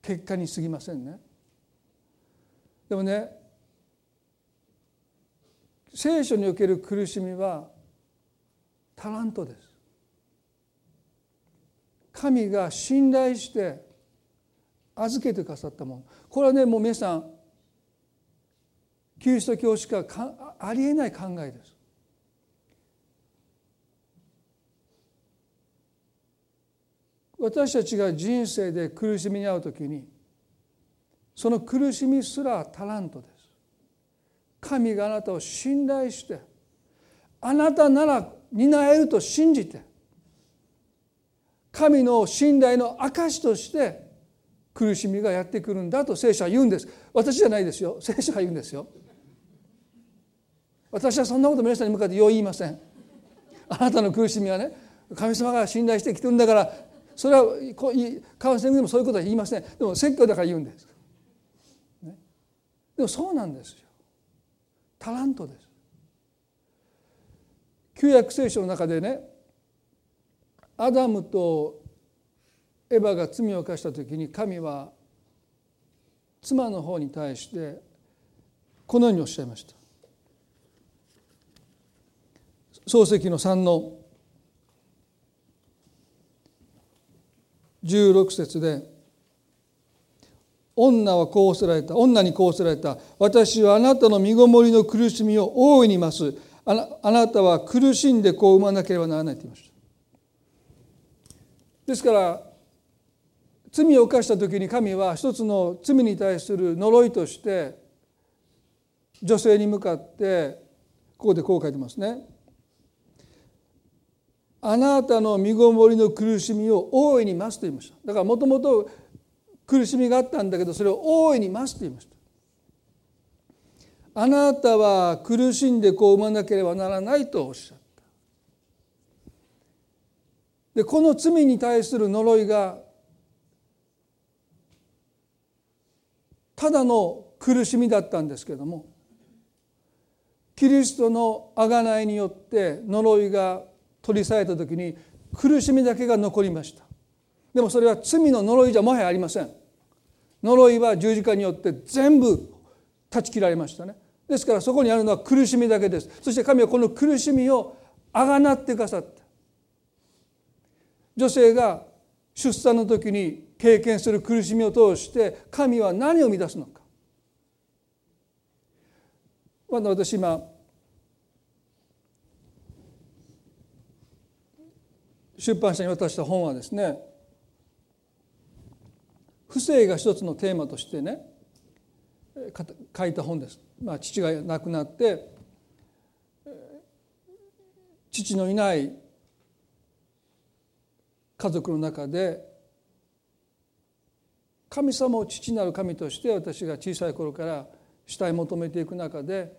結果に過ぎませんね。でもね聖書における苦しみはタラントです。神が信頼して預けてくださったものこれはねもう皆さんキリスト教しかありえない考えです。私たちが人生で苦しみに遭う時にその苦しみすらタラントです。神があなたを信頼してあなたなら担えると信じて神の信頼の証として苦しみがやってくるんだと聖書は言うんです私じゃないですよ聖書が言うんですよ私はそんなこと皆さんに向かってよう言いません。あなたの苦しみはね神様が信頼してきてるんだからそれはカウンセリングでもそういうことは言いません。でも説教だから言うんです、ね、でもそうなんですよ。タラントです。旧約聖書の中でねアダムとエヴァが罪を犯した時に神は妻の方に対してこのようにおっしゃいました。漱石の3の16節で女はこうせられた女にこうせられた。私はあなたの身ごもりの苦しみを大いに増すあなあなたは苦しんで子を産まなければならないと言いました。ですから罪を犯した時に神は一つの罪に対する呪いとして女性に向かってここでこう書いてますね。あなたの身ごもりの苦しみを大いに増すと言いました。だからもともと苦しみがあったんだけどそれを大いに増すと言いました。あなたは苦しんで子を産まなければならないとおっしゃった。でこの罪に対する呪いがただの苦しみだったんですけどもキリストの贖いによって呪いが取り去られた時に苦しみだけが残りました。でもそれは罪の呪いじゃもはやありません。呪いは十字架によって全部断ち切られましたね。ですからそこにあるのは苦しみだけです。そして神はこの苦しみをあがなってくださった。女性が出産の時に経験する苦しみを通して神は何を生み出すのか。私今出版社に渡した本はですね不正が一つのテーマとしてね書いた本です。まあ、父が亡くなって父のいない家族の中で神様を父なる神として私が小さい頃から主体求めていく中で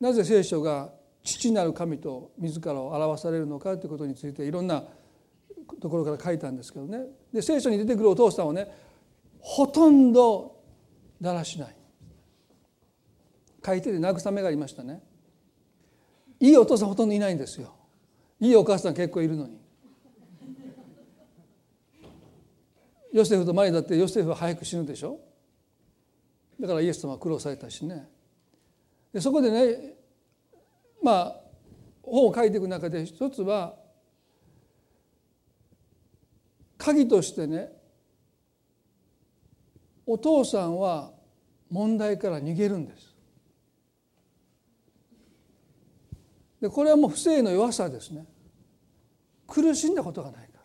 なぜ聖書が父なる神と自らを表されるのかということについていろんなところから書いたんですけどね。で聖書に出てくるお父さんはねほとんどだらしない。書いてて慰めがありましたね。いいお父さんほとんどいないんですよ。いいお母さん結構いるのに。ヨセフとマリだってヨセフは早く死ぬでしょ。だからイエス様は苦労されたしね。でそこでねまあ本を書いていく中で一つは鍵としてねお父さんは問題から逃げるんです。でこれはもう不正の弱さですね。苦しんだことがないか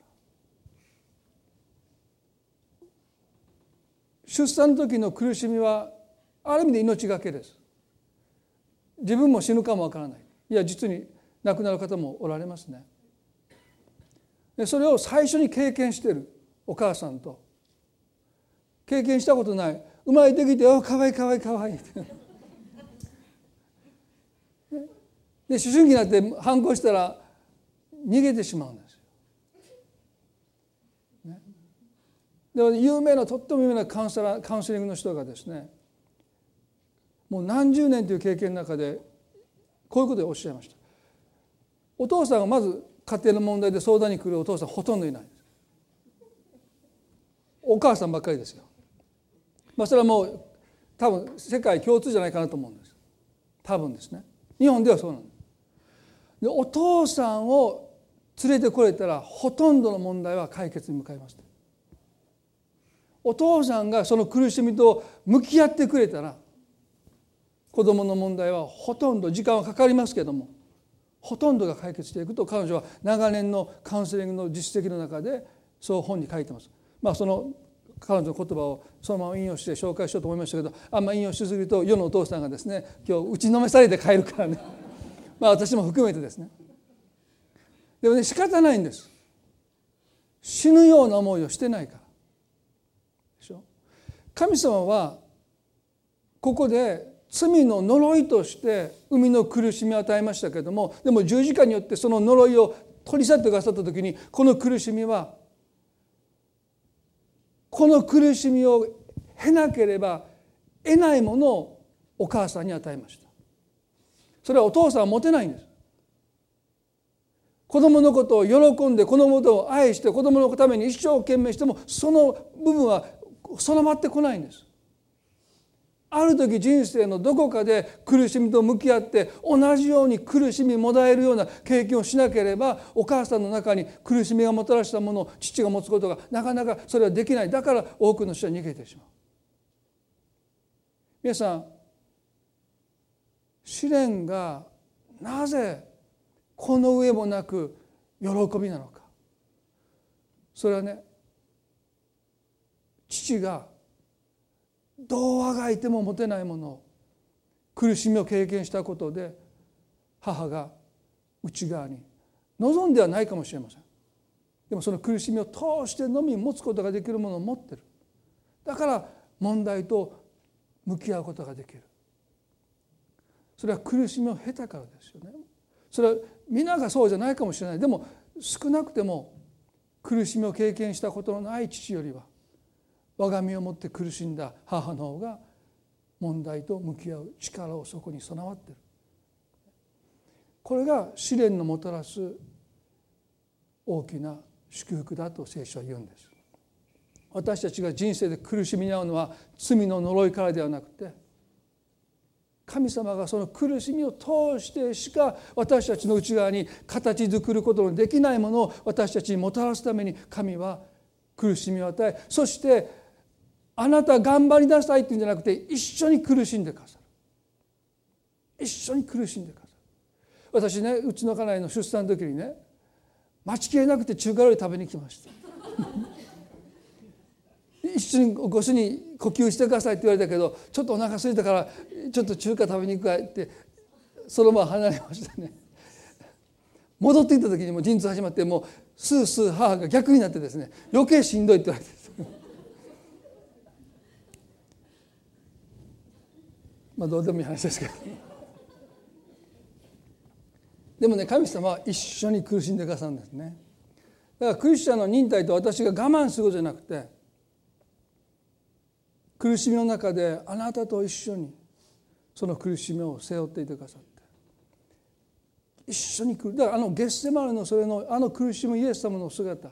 ら。出産の時の苦しみはある意味で命がけです。自分も死ぬかもわからない。いや実に亡くなる方もおられますね。でそれを最初に経験しているお母さんと経験したことない生まれてきて「おかわいいかわいいかわいい」ってで思春期になって反抗したら逃げてしまうんですよ。ね、で有名なとっても有名なカウンセラーカウンセリングの人がですねもう何十年という経験の中でこういうことをおっしゃいました。お父さんがまず家庭の問題で相談に来るお父さんほとんどいない。お母さんばっかりですよ。まあそれはもう多分世界共通じゃないかなと思うんです。多分ですね。日本ではそうなんです。でお父さんを連れてこれたらほとんどの問題は解決に向かいますお父さんがその苦しみと向き合ってくれたら子どもの問題はほとんど時間はかかりますけどもほとんどが解決していくと彼女は長年のカウンセリングの実績の中でそう本に書いてます。まあ、その彼女の言葉をそのまま引用して紹介しようと思いましたけどあんま引用しすぎると世のお父さんがですね今日打ちのめされて帰るからね。まあ私も含めてですね。でもね仕方ないんです。死ぬような思いをしてないから。でしょ？神様はここで罪の呪いとして海の苦しみを与えましたけれどもでも十字架によってその呪いを取り去ってくださった時にこの苦しみはこの苦しみを経なければ得ないものをお母さんに与えました。それはお父さんは持てないんです。子供のことを喜んで子供のことを愛して子供のために一生懸命してもその部分は備わってこないんです。ある時人生のどこかで苦しみと向き合って同じように苦しみもだえるような経験をしなければお母さんの中に苦しみがもたらしたものを父が持つことがなかなかそれはできない。だから多くの人は逃げてしまう。皆さん試練がなぜこの上もなく喜びなのか。それはね父がどうあがいても持てないもの。苦しみを経験したことで母が内側に望んではないかもしれません。でもその苦しみを通してのみ持つことができるものを持ってる。だから問題と向き合うことができる。それは苦しみを経たからですよね。それは皆がそうじゃないかもしれない。でも少なくても苦しみを経験したことのない父よりは我が身をもって苦しんだ母の方が問題と向き合う力をそこに備わっている。これが試練のもたらす大きな祝福だと聖書は言うんです。私たちが人生で苦しみに遭うのは罪の呪いからではなくて神様がその苦しみを通してしか私たちの内側に形作ることのできないものを私たちにもたらすために神は苦しみを与えそしてあなた頑張りなさいっていうんじゃなくて一緒に苦しんでくださる。一緒に苦しんでくださる。私ねうちの家内の出産の時にね待ちきれなくて中華料理食べに来ました。一緒にご主に呼吸してくださいって言われたけどちょっとお腹空いたからちょっと中華食べに行くかってそのまま離れましたね。戻っていった時にも陣痛始まってもうスースー母が逆になってですね余計しんどいって言われて。まあどうでもいい話ですけど。でもね神様は一緒に苦しんでくださるんですね。だからクリスチャンの忍耐と私が我慢することじゃなくて苦しみの中であなたと一緒にその苦しみを背負っていてくださって。一緒に来る。だからあのゲッセマルのそれのあの苦しむイエス様の姿。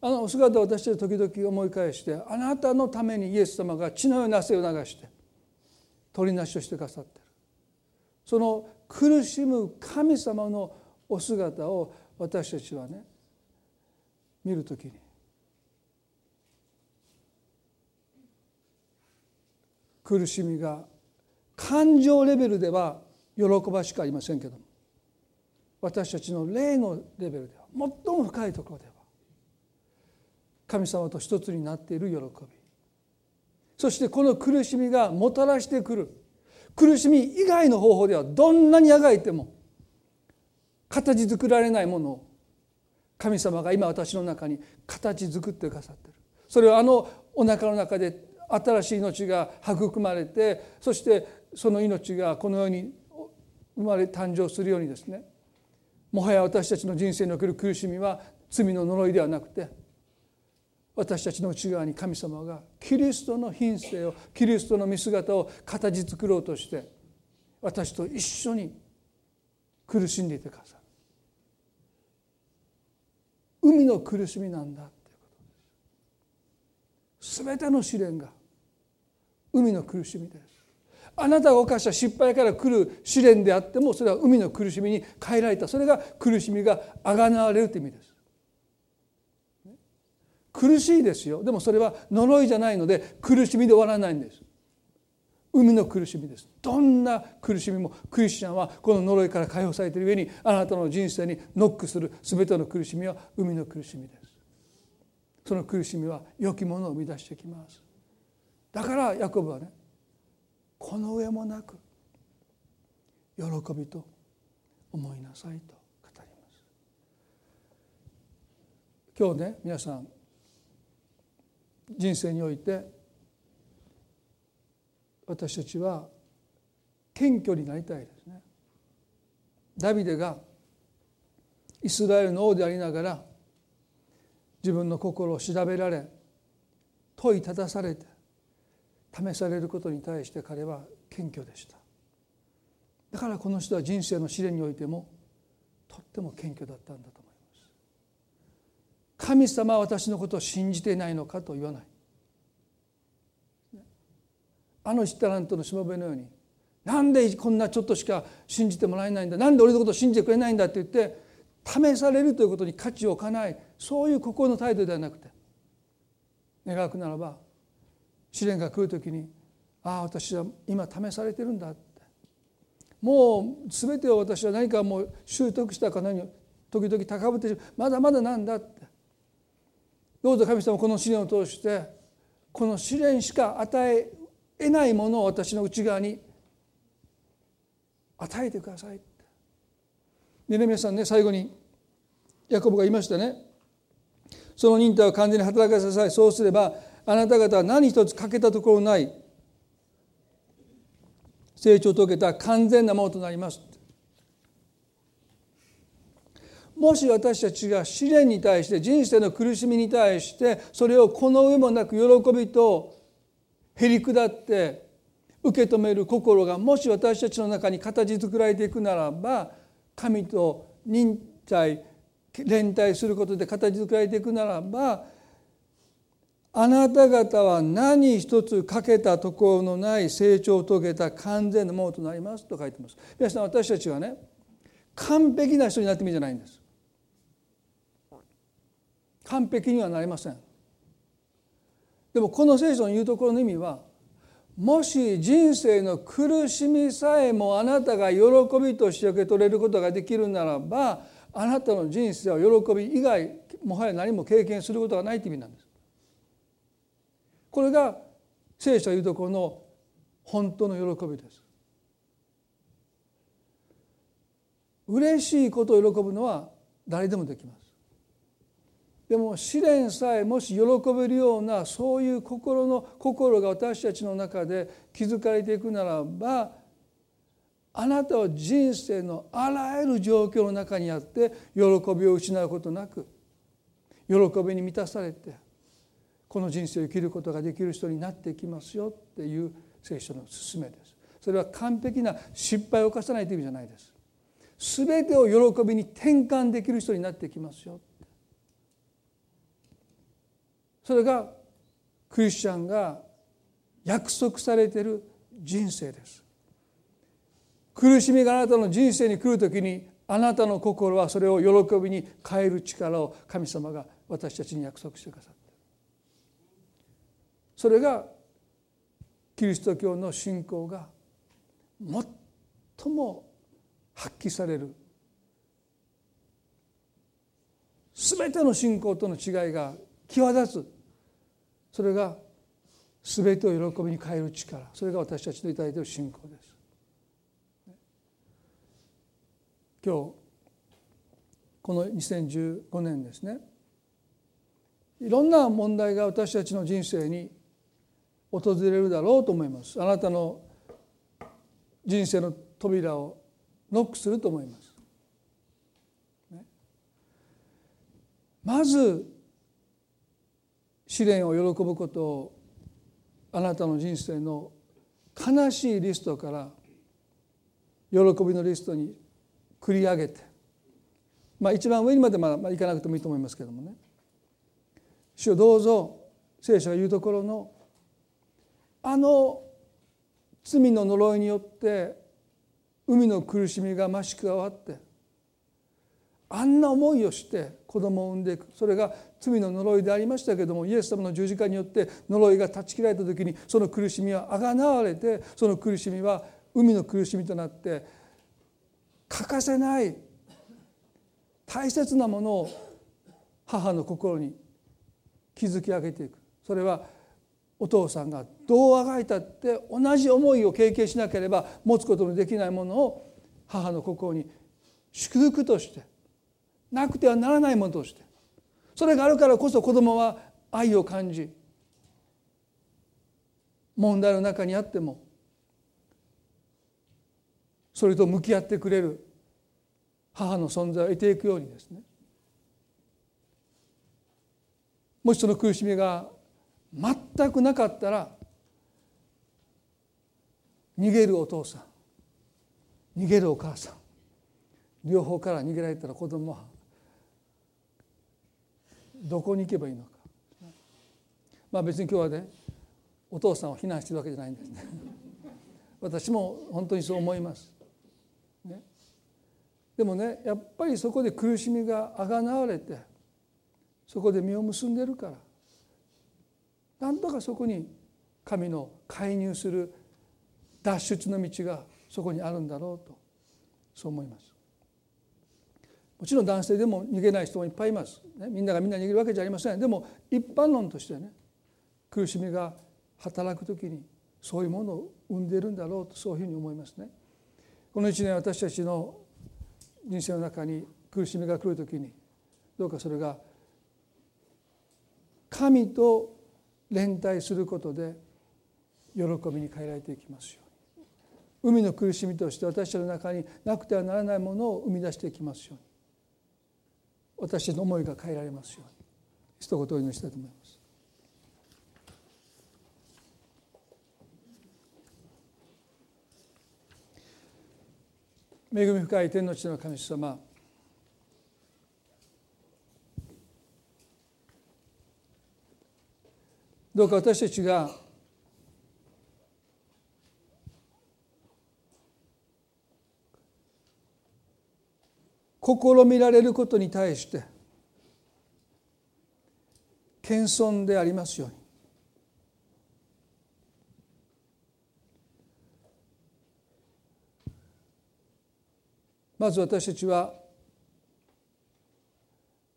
あのお姿を私たち時々思い返してあなたのためにイエス様が血のような汗を流して取りなしをしてくださってる。その苦しむ神様のお姿を私たちはね見るときに苦しみが感情レベルでは喜ばしくありませんけども私たちの霊のレベルでは最も深いところでは神様と一つになっている喜び。そしてこの苦しみがもたらしてくる。苦しみ以外の方法ではどんなにあがいても形作られないものを神様が今私の中に形作ってくださってる。それはあのお腹の中で新しい命が育まれてそしてその命がこの世に生まれ誕生するようにですね。もはや私たちの人生における苦しみは罪の呪いではなくて私たちの内側に神様がキリストの品性をキリストの見姿を形作ろうとして私と一緒に苦しんでいてくださる海の苦しみなんだということです。全ての試練が海の苦しみです。あなたが犯した失敗から来る試練であってもそれは海の苦しみに変えられたそれが苦しみがあがなわれるという意味です。苦しいですよ。でもそれは呪いじゃないので苦しみで終わらないんです。海の苦しみです。どんな苦しみもクリスチャンはこの呪いから解放されている上にあなたの人生にノックする全ての苦しみは海の苦しみです。その苦しみは良きものを生み出してきます。だからヤコブはねこの上もなく喜びと思いなさいと語ります。今日ね皆さん人生において私たちは謙虚になりたいですね。ダビデがイスラエルの王でありながら自分の心を調べられ問いただされて試されることに対して彼は謙虚でした。だからこの人は人生の試練においてもとっても謙虚だったんだと。神様は私のことを信じていないのかと言わない。あのシタラントのしもべのようになんでこんなちょっとしか信じてもらえないんだなんで俺のことを信じてくれないんだって言って試されるということに価値を置かないそういう心の態度ではなくて願うくならば試練が来る時にああ私は今試されてるんだってもう全てを私は何かもう習得したか何を時々高ぶってまだまだなんだってどうぞ神様この試練を通してこの試練しか与え得ないものを私の内側に与えてください。でね皆さんね最後にヤコブが言いましたね。その忍耐を完全に働かせなさい。そうすればあなた方は何一つ欠けたところない成長を遂げた完全なものとなります。もし私たちが試練に対して人生の苦しみに対してそれをこの上もなく喜びとへり下って受け止める心がもし私たちの中に形作られていくならば神と忍耐連帯することで形作られていくならばあなた方は何一つ欠けたところのない成長を遂げた完全なものとなりますと書いてます。皆さん私たちはね完璧な人になってみるじゃないんです。完璧にはなりませんでもこの聖書の言うところの意味はもし人生の苦しみさえもあなたが喜びとして受け取れることができるならばあなたの人生は喜び以外もはや何も経験することがないという意味なんです。これが聖書が言うところの本当の喜びです。嬉しいことを喜ぶのは誰でもできます。でも試練さえもし喜べるようなそういう心の心が私たちの中で築かれていくならばあなたは人生のあらゆる状況の中にあって喜びを失うことなく喜びに満たされてこの人生を生きることができる人になっていきますよっていう聖書の勧めです。それは完璧な失敗を犯さないという意味じゃないです。すべてを喜びに転換できる人になってきますよ。それがクリスチャンが約束されている人生です。苦しみがあなたの人生に来る時にあなたの心はそれを喜びに変える力を神様が私たちに約束してくださって。それがキリスト教の信仰が最も発揮される。全ての信仰との違いが際立つ。それが全てを喜びに変える力それが私たちのいいている信仰です。今日この2015年ですね。いろんな問題が私たちの人生に訪れるだろうと思います。あなたの人生の扉をノックすると思います、まず試練を喜ぶことをあなたの人生の悲しいリストから喜びのリストに繰り上げてまあ一番上にまでまあいかなくてもいいと思いますけどもね。主をどうぞ聖書が言うところのあの罪の呪いによって海の苦しみが増し加わってあんな思いをして子供を産んでいく。それが罪の呪いでありましたけどもイエス様の十字架によって呪いが断ち切られた時にその苦しみはあがなわれてその苦しみは海の苦しみとなって欠かせない大切なものを母の心に築き上げていく。それはお父さんがどうあがいたって同じ思いを経験しなければ持つことのできないものを母の心に祝福としてなくてはならないものとして。それがあるからこそ子供は愛を感じ問題の中にあってもそれと向き合ってくれる母の存在を得ていくようにですね。もしその苦しみが全くなかったら逃げるお父さん逃げるお母さん両方から逃げられたら子供はどこに行けばいいのか。まあ別に今日はねお父さんを非難してるわけじゃないんですね。私も本当にそう思います。ね。でもねやっぱりそこで苦しみがあがなわれてそこで実を結んでるからなんとかそこに神の介入する脱出の道がそこにあるんだろうとそう思います。もちろん男性でも逃げない人もいっぱいいます。ね、みんながみんな逃げるわけじゃありません。でも一般論としてね苦しみが働く時にそういうものを生んでいるんだろうとそういうふうに思いますね。この一年私たちの人生の中に苦しみが来る時にどうかそれが神と連帯することで喜びに変えられていきますように海の苦しみとして私たちの中になくてはならないものを生み出していきますように私の思いが変えられますように一言お祈りしたいと思います。恵み深い天の地の神様どうか私たちが試みられることに対して謙遜でありますように。まず私たちは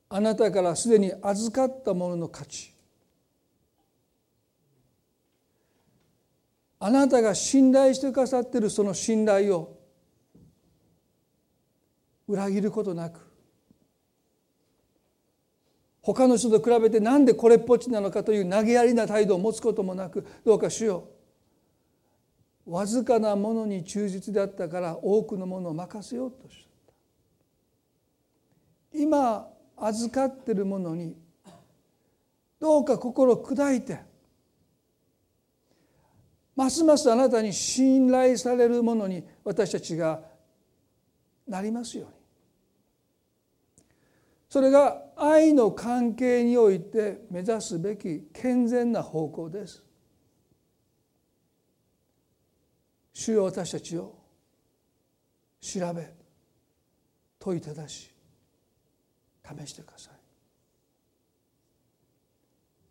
あなたからすでに預かったものの価値あなたが信頼してくださっているその信頼を裏切ることなく。他の人と比べて何でこれっぽっちなのかという投げやりな態度を持つこともなくどうか主よわずかなものに忠実であったから多くのものを任せようとした。今預かっているものにどうか心を砕いてますますあなたに信頼されるものに私たちがなりますように。それが愛の関係において目指すべき健全な方向です。主よ私たちを調べ問いただし試してください。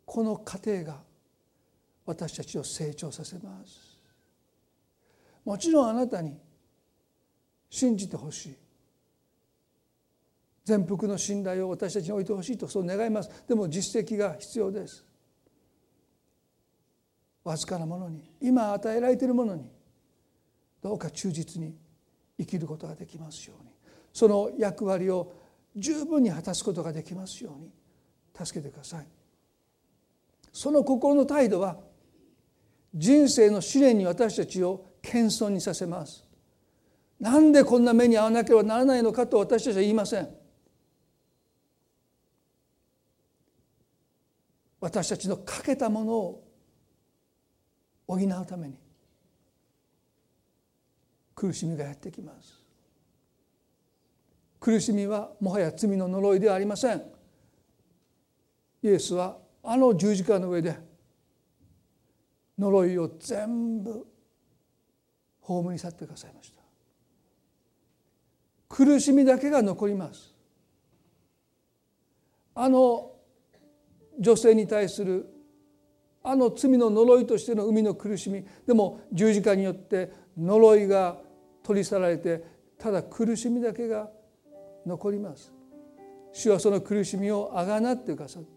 この過程が私たちを成長させます。もちろんあなたに信じてほしい。全幅の信頼を私たちに置いてほしいとそう願います。でも実績が必要です。わずかなものに今与えられているものにどうか忠実に生きることができますように。その役割を十分に果たすことができますように助けてください。その心の態度は人生の試練に私たちを謙遜にさせます。なんでこんな目に遭わなければならないのかと私たちは言いません。私たちの欠けたものを補うために苦しみがやってきます。苦しみはもはや罪の呪いではありません。イエスはあの十字架の上で呪いを全部葬り去ってくださいました。苦しみだけが残ります。あの女性に対するあの罪の呪いとしての海の苦しみ。でも十字架によって呪いが取り去られてただ苦しみだけが残ります。主はその苦しみをあがなってくださって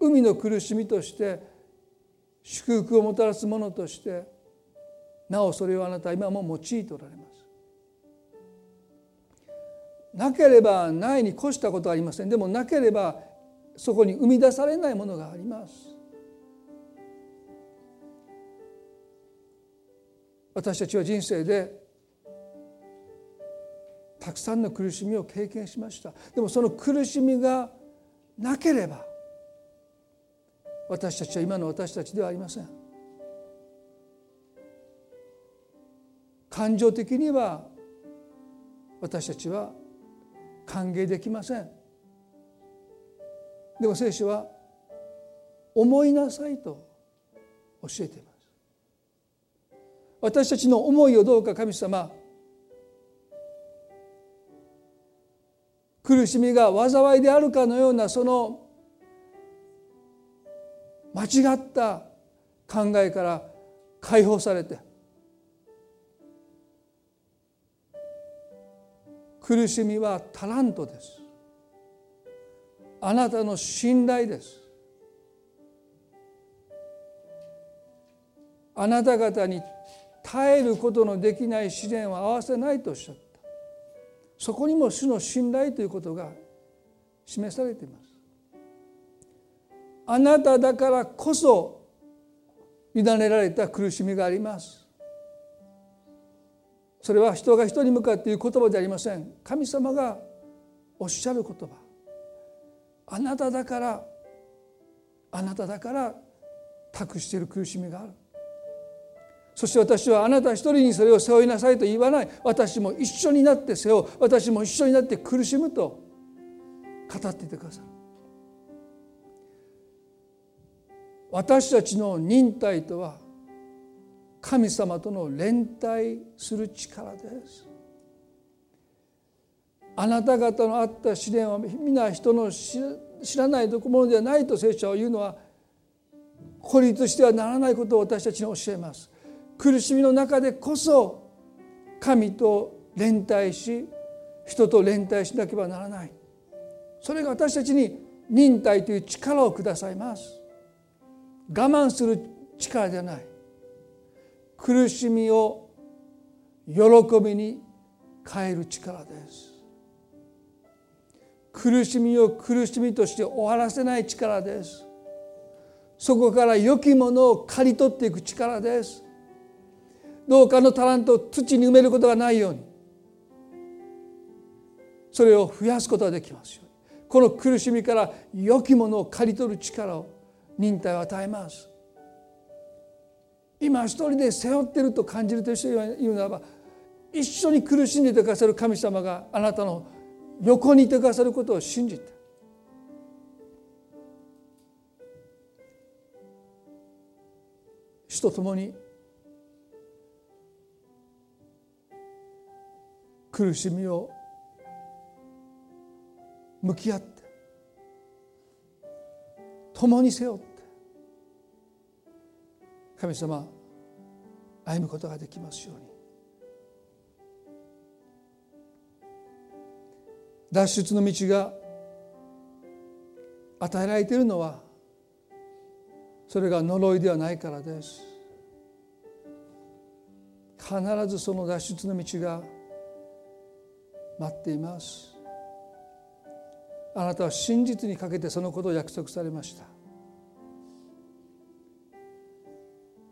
海の苦しみとして祝福をもたらすものとしてなおそれをあなたは今も用いておられます。なければないに越したことはありません。でもなければそこに生み出されないものがあります。私たちは人生でたくさんの苦しみを経験しました。でもその苦しみがなければ私たちは今の私たちではありません。感情的には私たちは歓迎できません。でも聖書は思いなさいと教えています。私たちの思いをどうか神様苦しみが災いであるかのようなその間違った考えから解放されて苦しみはタラントです。あなたの信頼です。あなた方に耐えることのできない試練は合わせないとおっしゃった。そこにも主の信頼ということが示されています。あなただからこそ委ねられた苦しみがあります。それは人が人に向かって言う言葉でありません。神様がおっしゃる言葉。あなただからあなただから託している苦しみがある。そして私はあなた一人にそれを背負いなさいと言わない。私も一緒になって背負う。私も一緒になって苦しむと語っていてくださる。私たちの忍耐とは神様との連帯する力です。あなた方のあった試練は皆人の知らないものではないと聖書は言うのは孤立してはならないことを私たちに教えます。苦しみの中でこそ神と連帯し人と連帯しなければならない。それが私たちに忍耐という力をくださいます。我慢する力ではない。苦しみを喜びに変える力です。苦しみを苦しみとして終わらせない力です。そこから良きものを刈り取っていく力です。どうかのタラントを土に埋めることがないように。それを増やすことができますように。この苦しみから良きものを刈り取る力を忍耐を与えます。今一人で背負ってると感じるという人が言うならば一緒に苦しんでいてくださる神様があなたの横にいてくださることを信じて。主と共に苦しみを向き合って共に背負って神様歩むことができますように。脱出の道が与えられているのはそれが呪いではないからです。必ずその脱出の道が待っています。あなたは真実にかけてそのことを約束されました。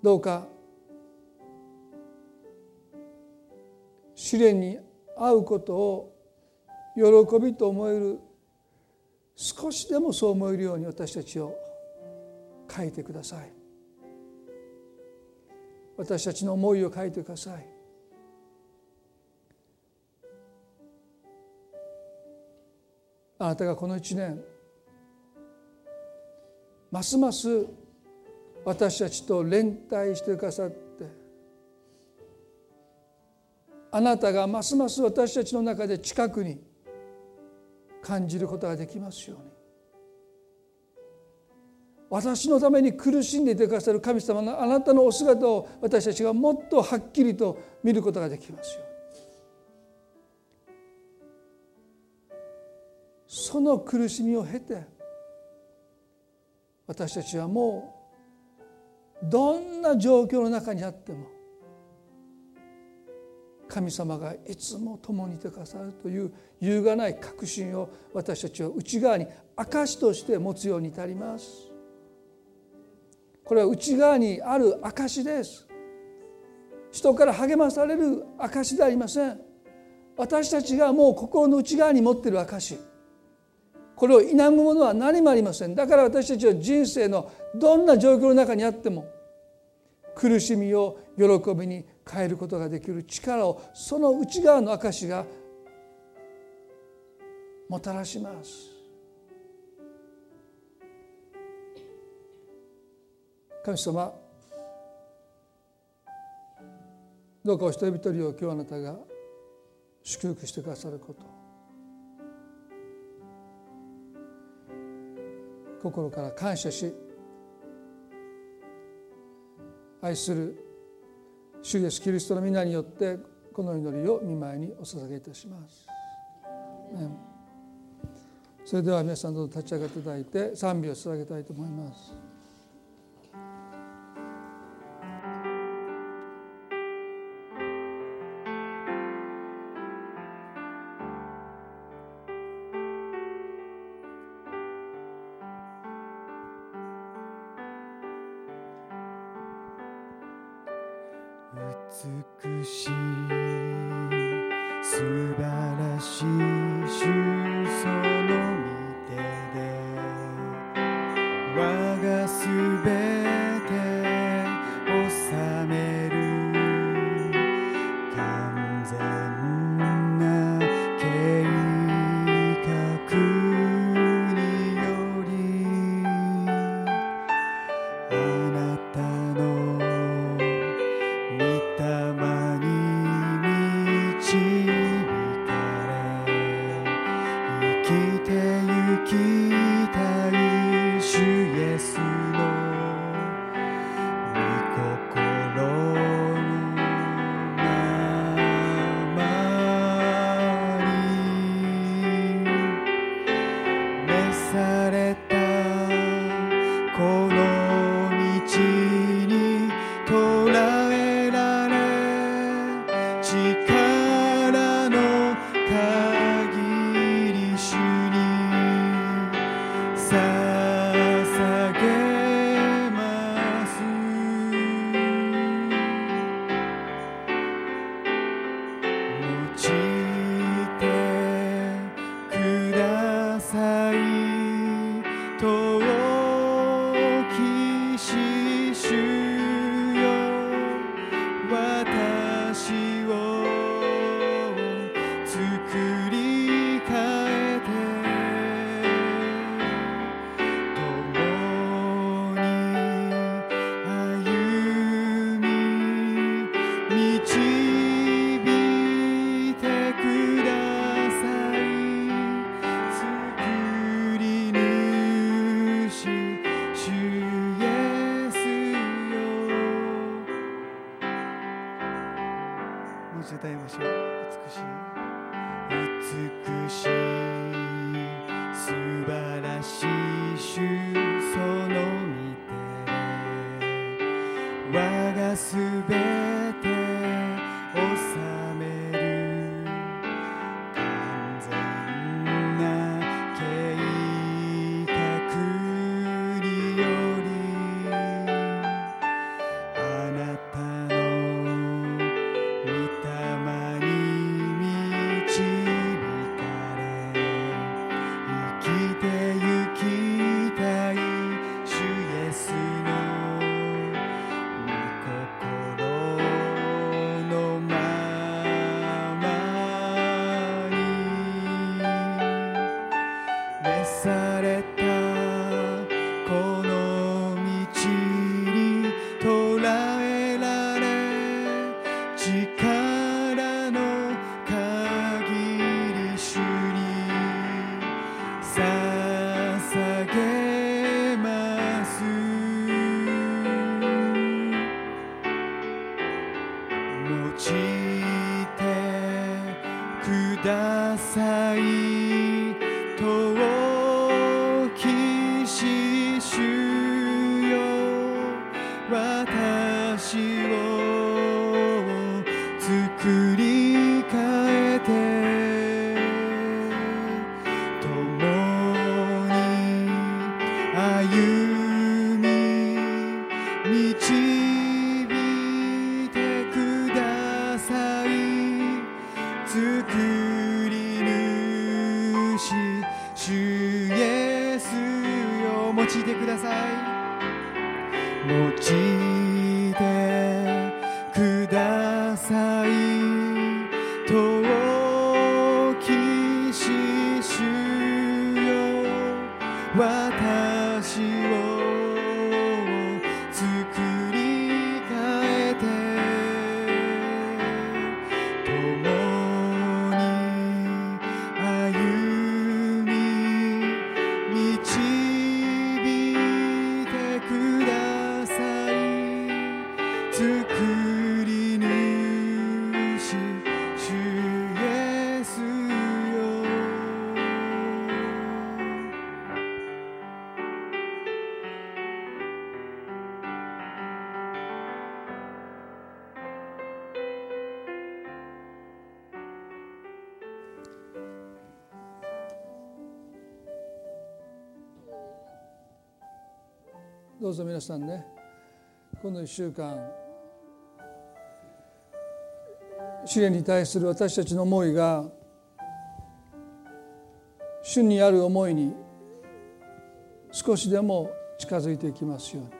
どうか試練に遭うことを喜びと思える。少しでもそう思えるように私たちを書いてください。私たちの思いを書いてください。あなたがこの一年ますます私たちと連帯してくださってあなたがますます私たちの中で近くに感じることができますように。私のために苦しんでいてくださる神様のあなたのお姿を私たちがもっとはっきりと見ることができますように。その苦しみを経て私たちはもうどんな状況の中にあっても神様がいつも共にいてくださるという揺るがない確信を私たちは内側に証として持つように至ります。これは内側にある証です。人から励まされる証でありません。私たちがもう心の内側に持っている証これを否むものは何もありません。だから私たちは人生のどんな状況の中にあっても苦しみを喜びに変えることができる力をその内側の証がもたらします。神様どうかお一人一人を今日あなたが祝福してくださること。心から感謝し愛する主イエスキリストの皆によってこの祈りを見舞いにお捧げいたします。それでは皆さんどうぞ立ち上がっていただいて賛美を捧げたいと思います。うぞ皆さんね。この1週間。試練に対する私たちの思いが主にある思いに少しでも近づいていきますように。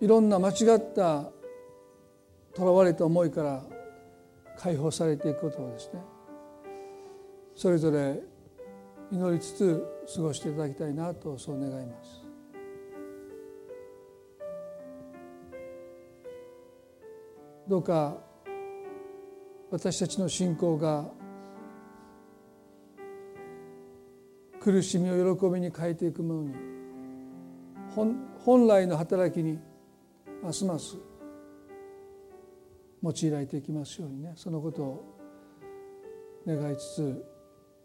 いろんな間違ったとらわれた思いから解放されていくことをですねそれぞれ祈りつつ過ごしていただきたいなとそう願います。どうか私たちの信仰が苦しみを喜びに変えていくものに本本来の働きにますます用いられていきますようにねそのことを願いつつ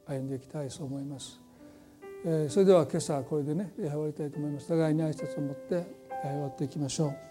歩んでいきたいそう思います、えーそれでは今朝はこれでね礼拝終わりたいと思います。互いに挨拶を持って礼拝終わっていきましょう。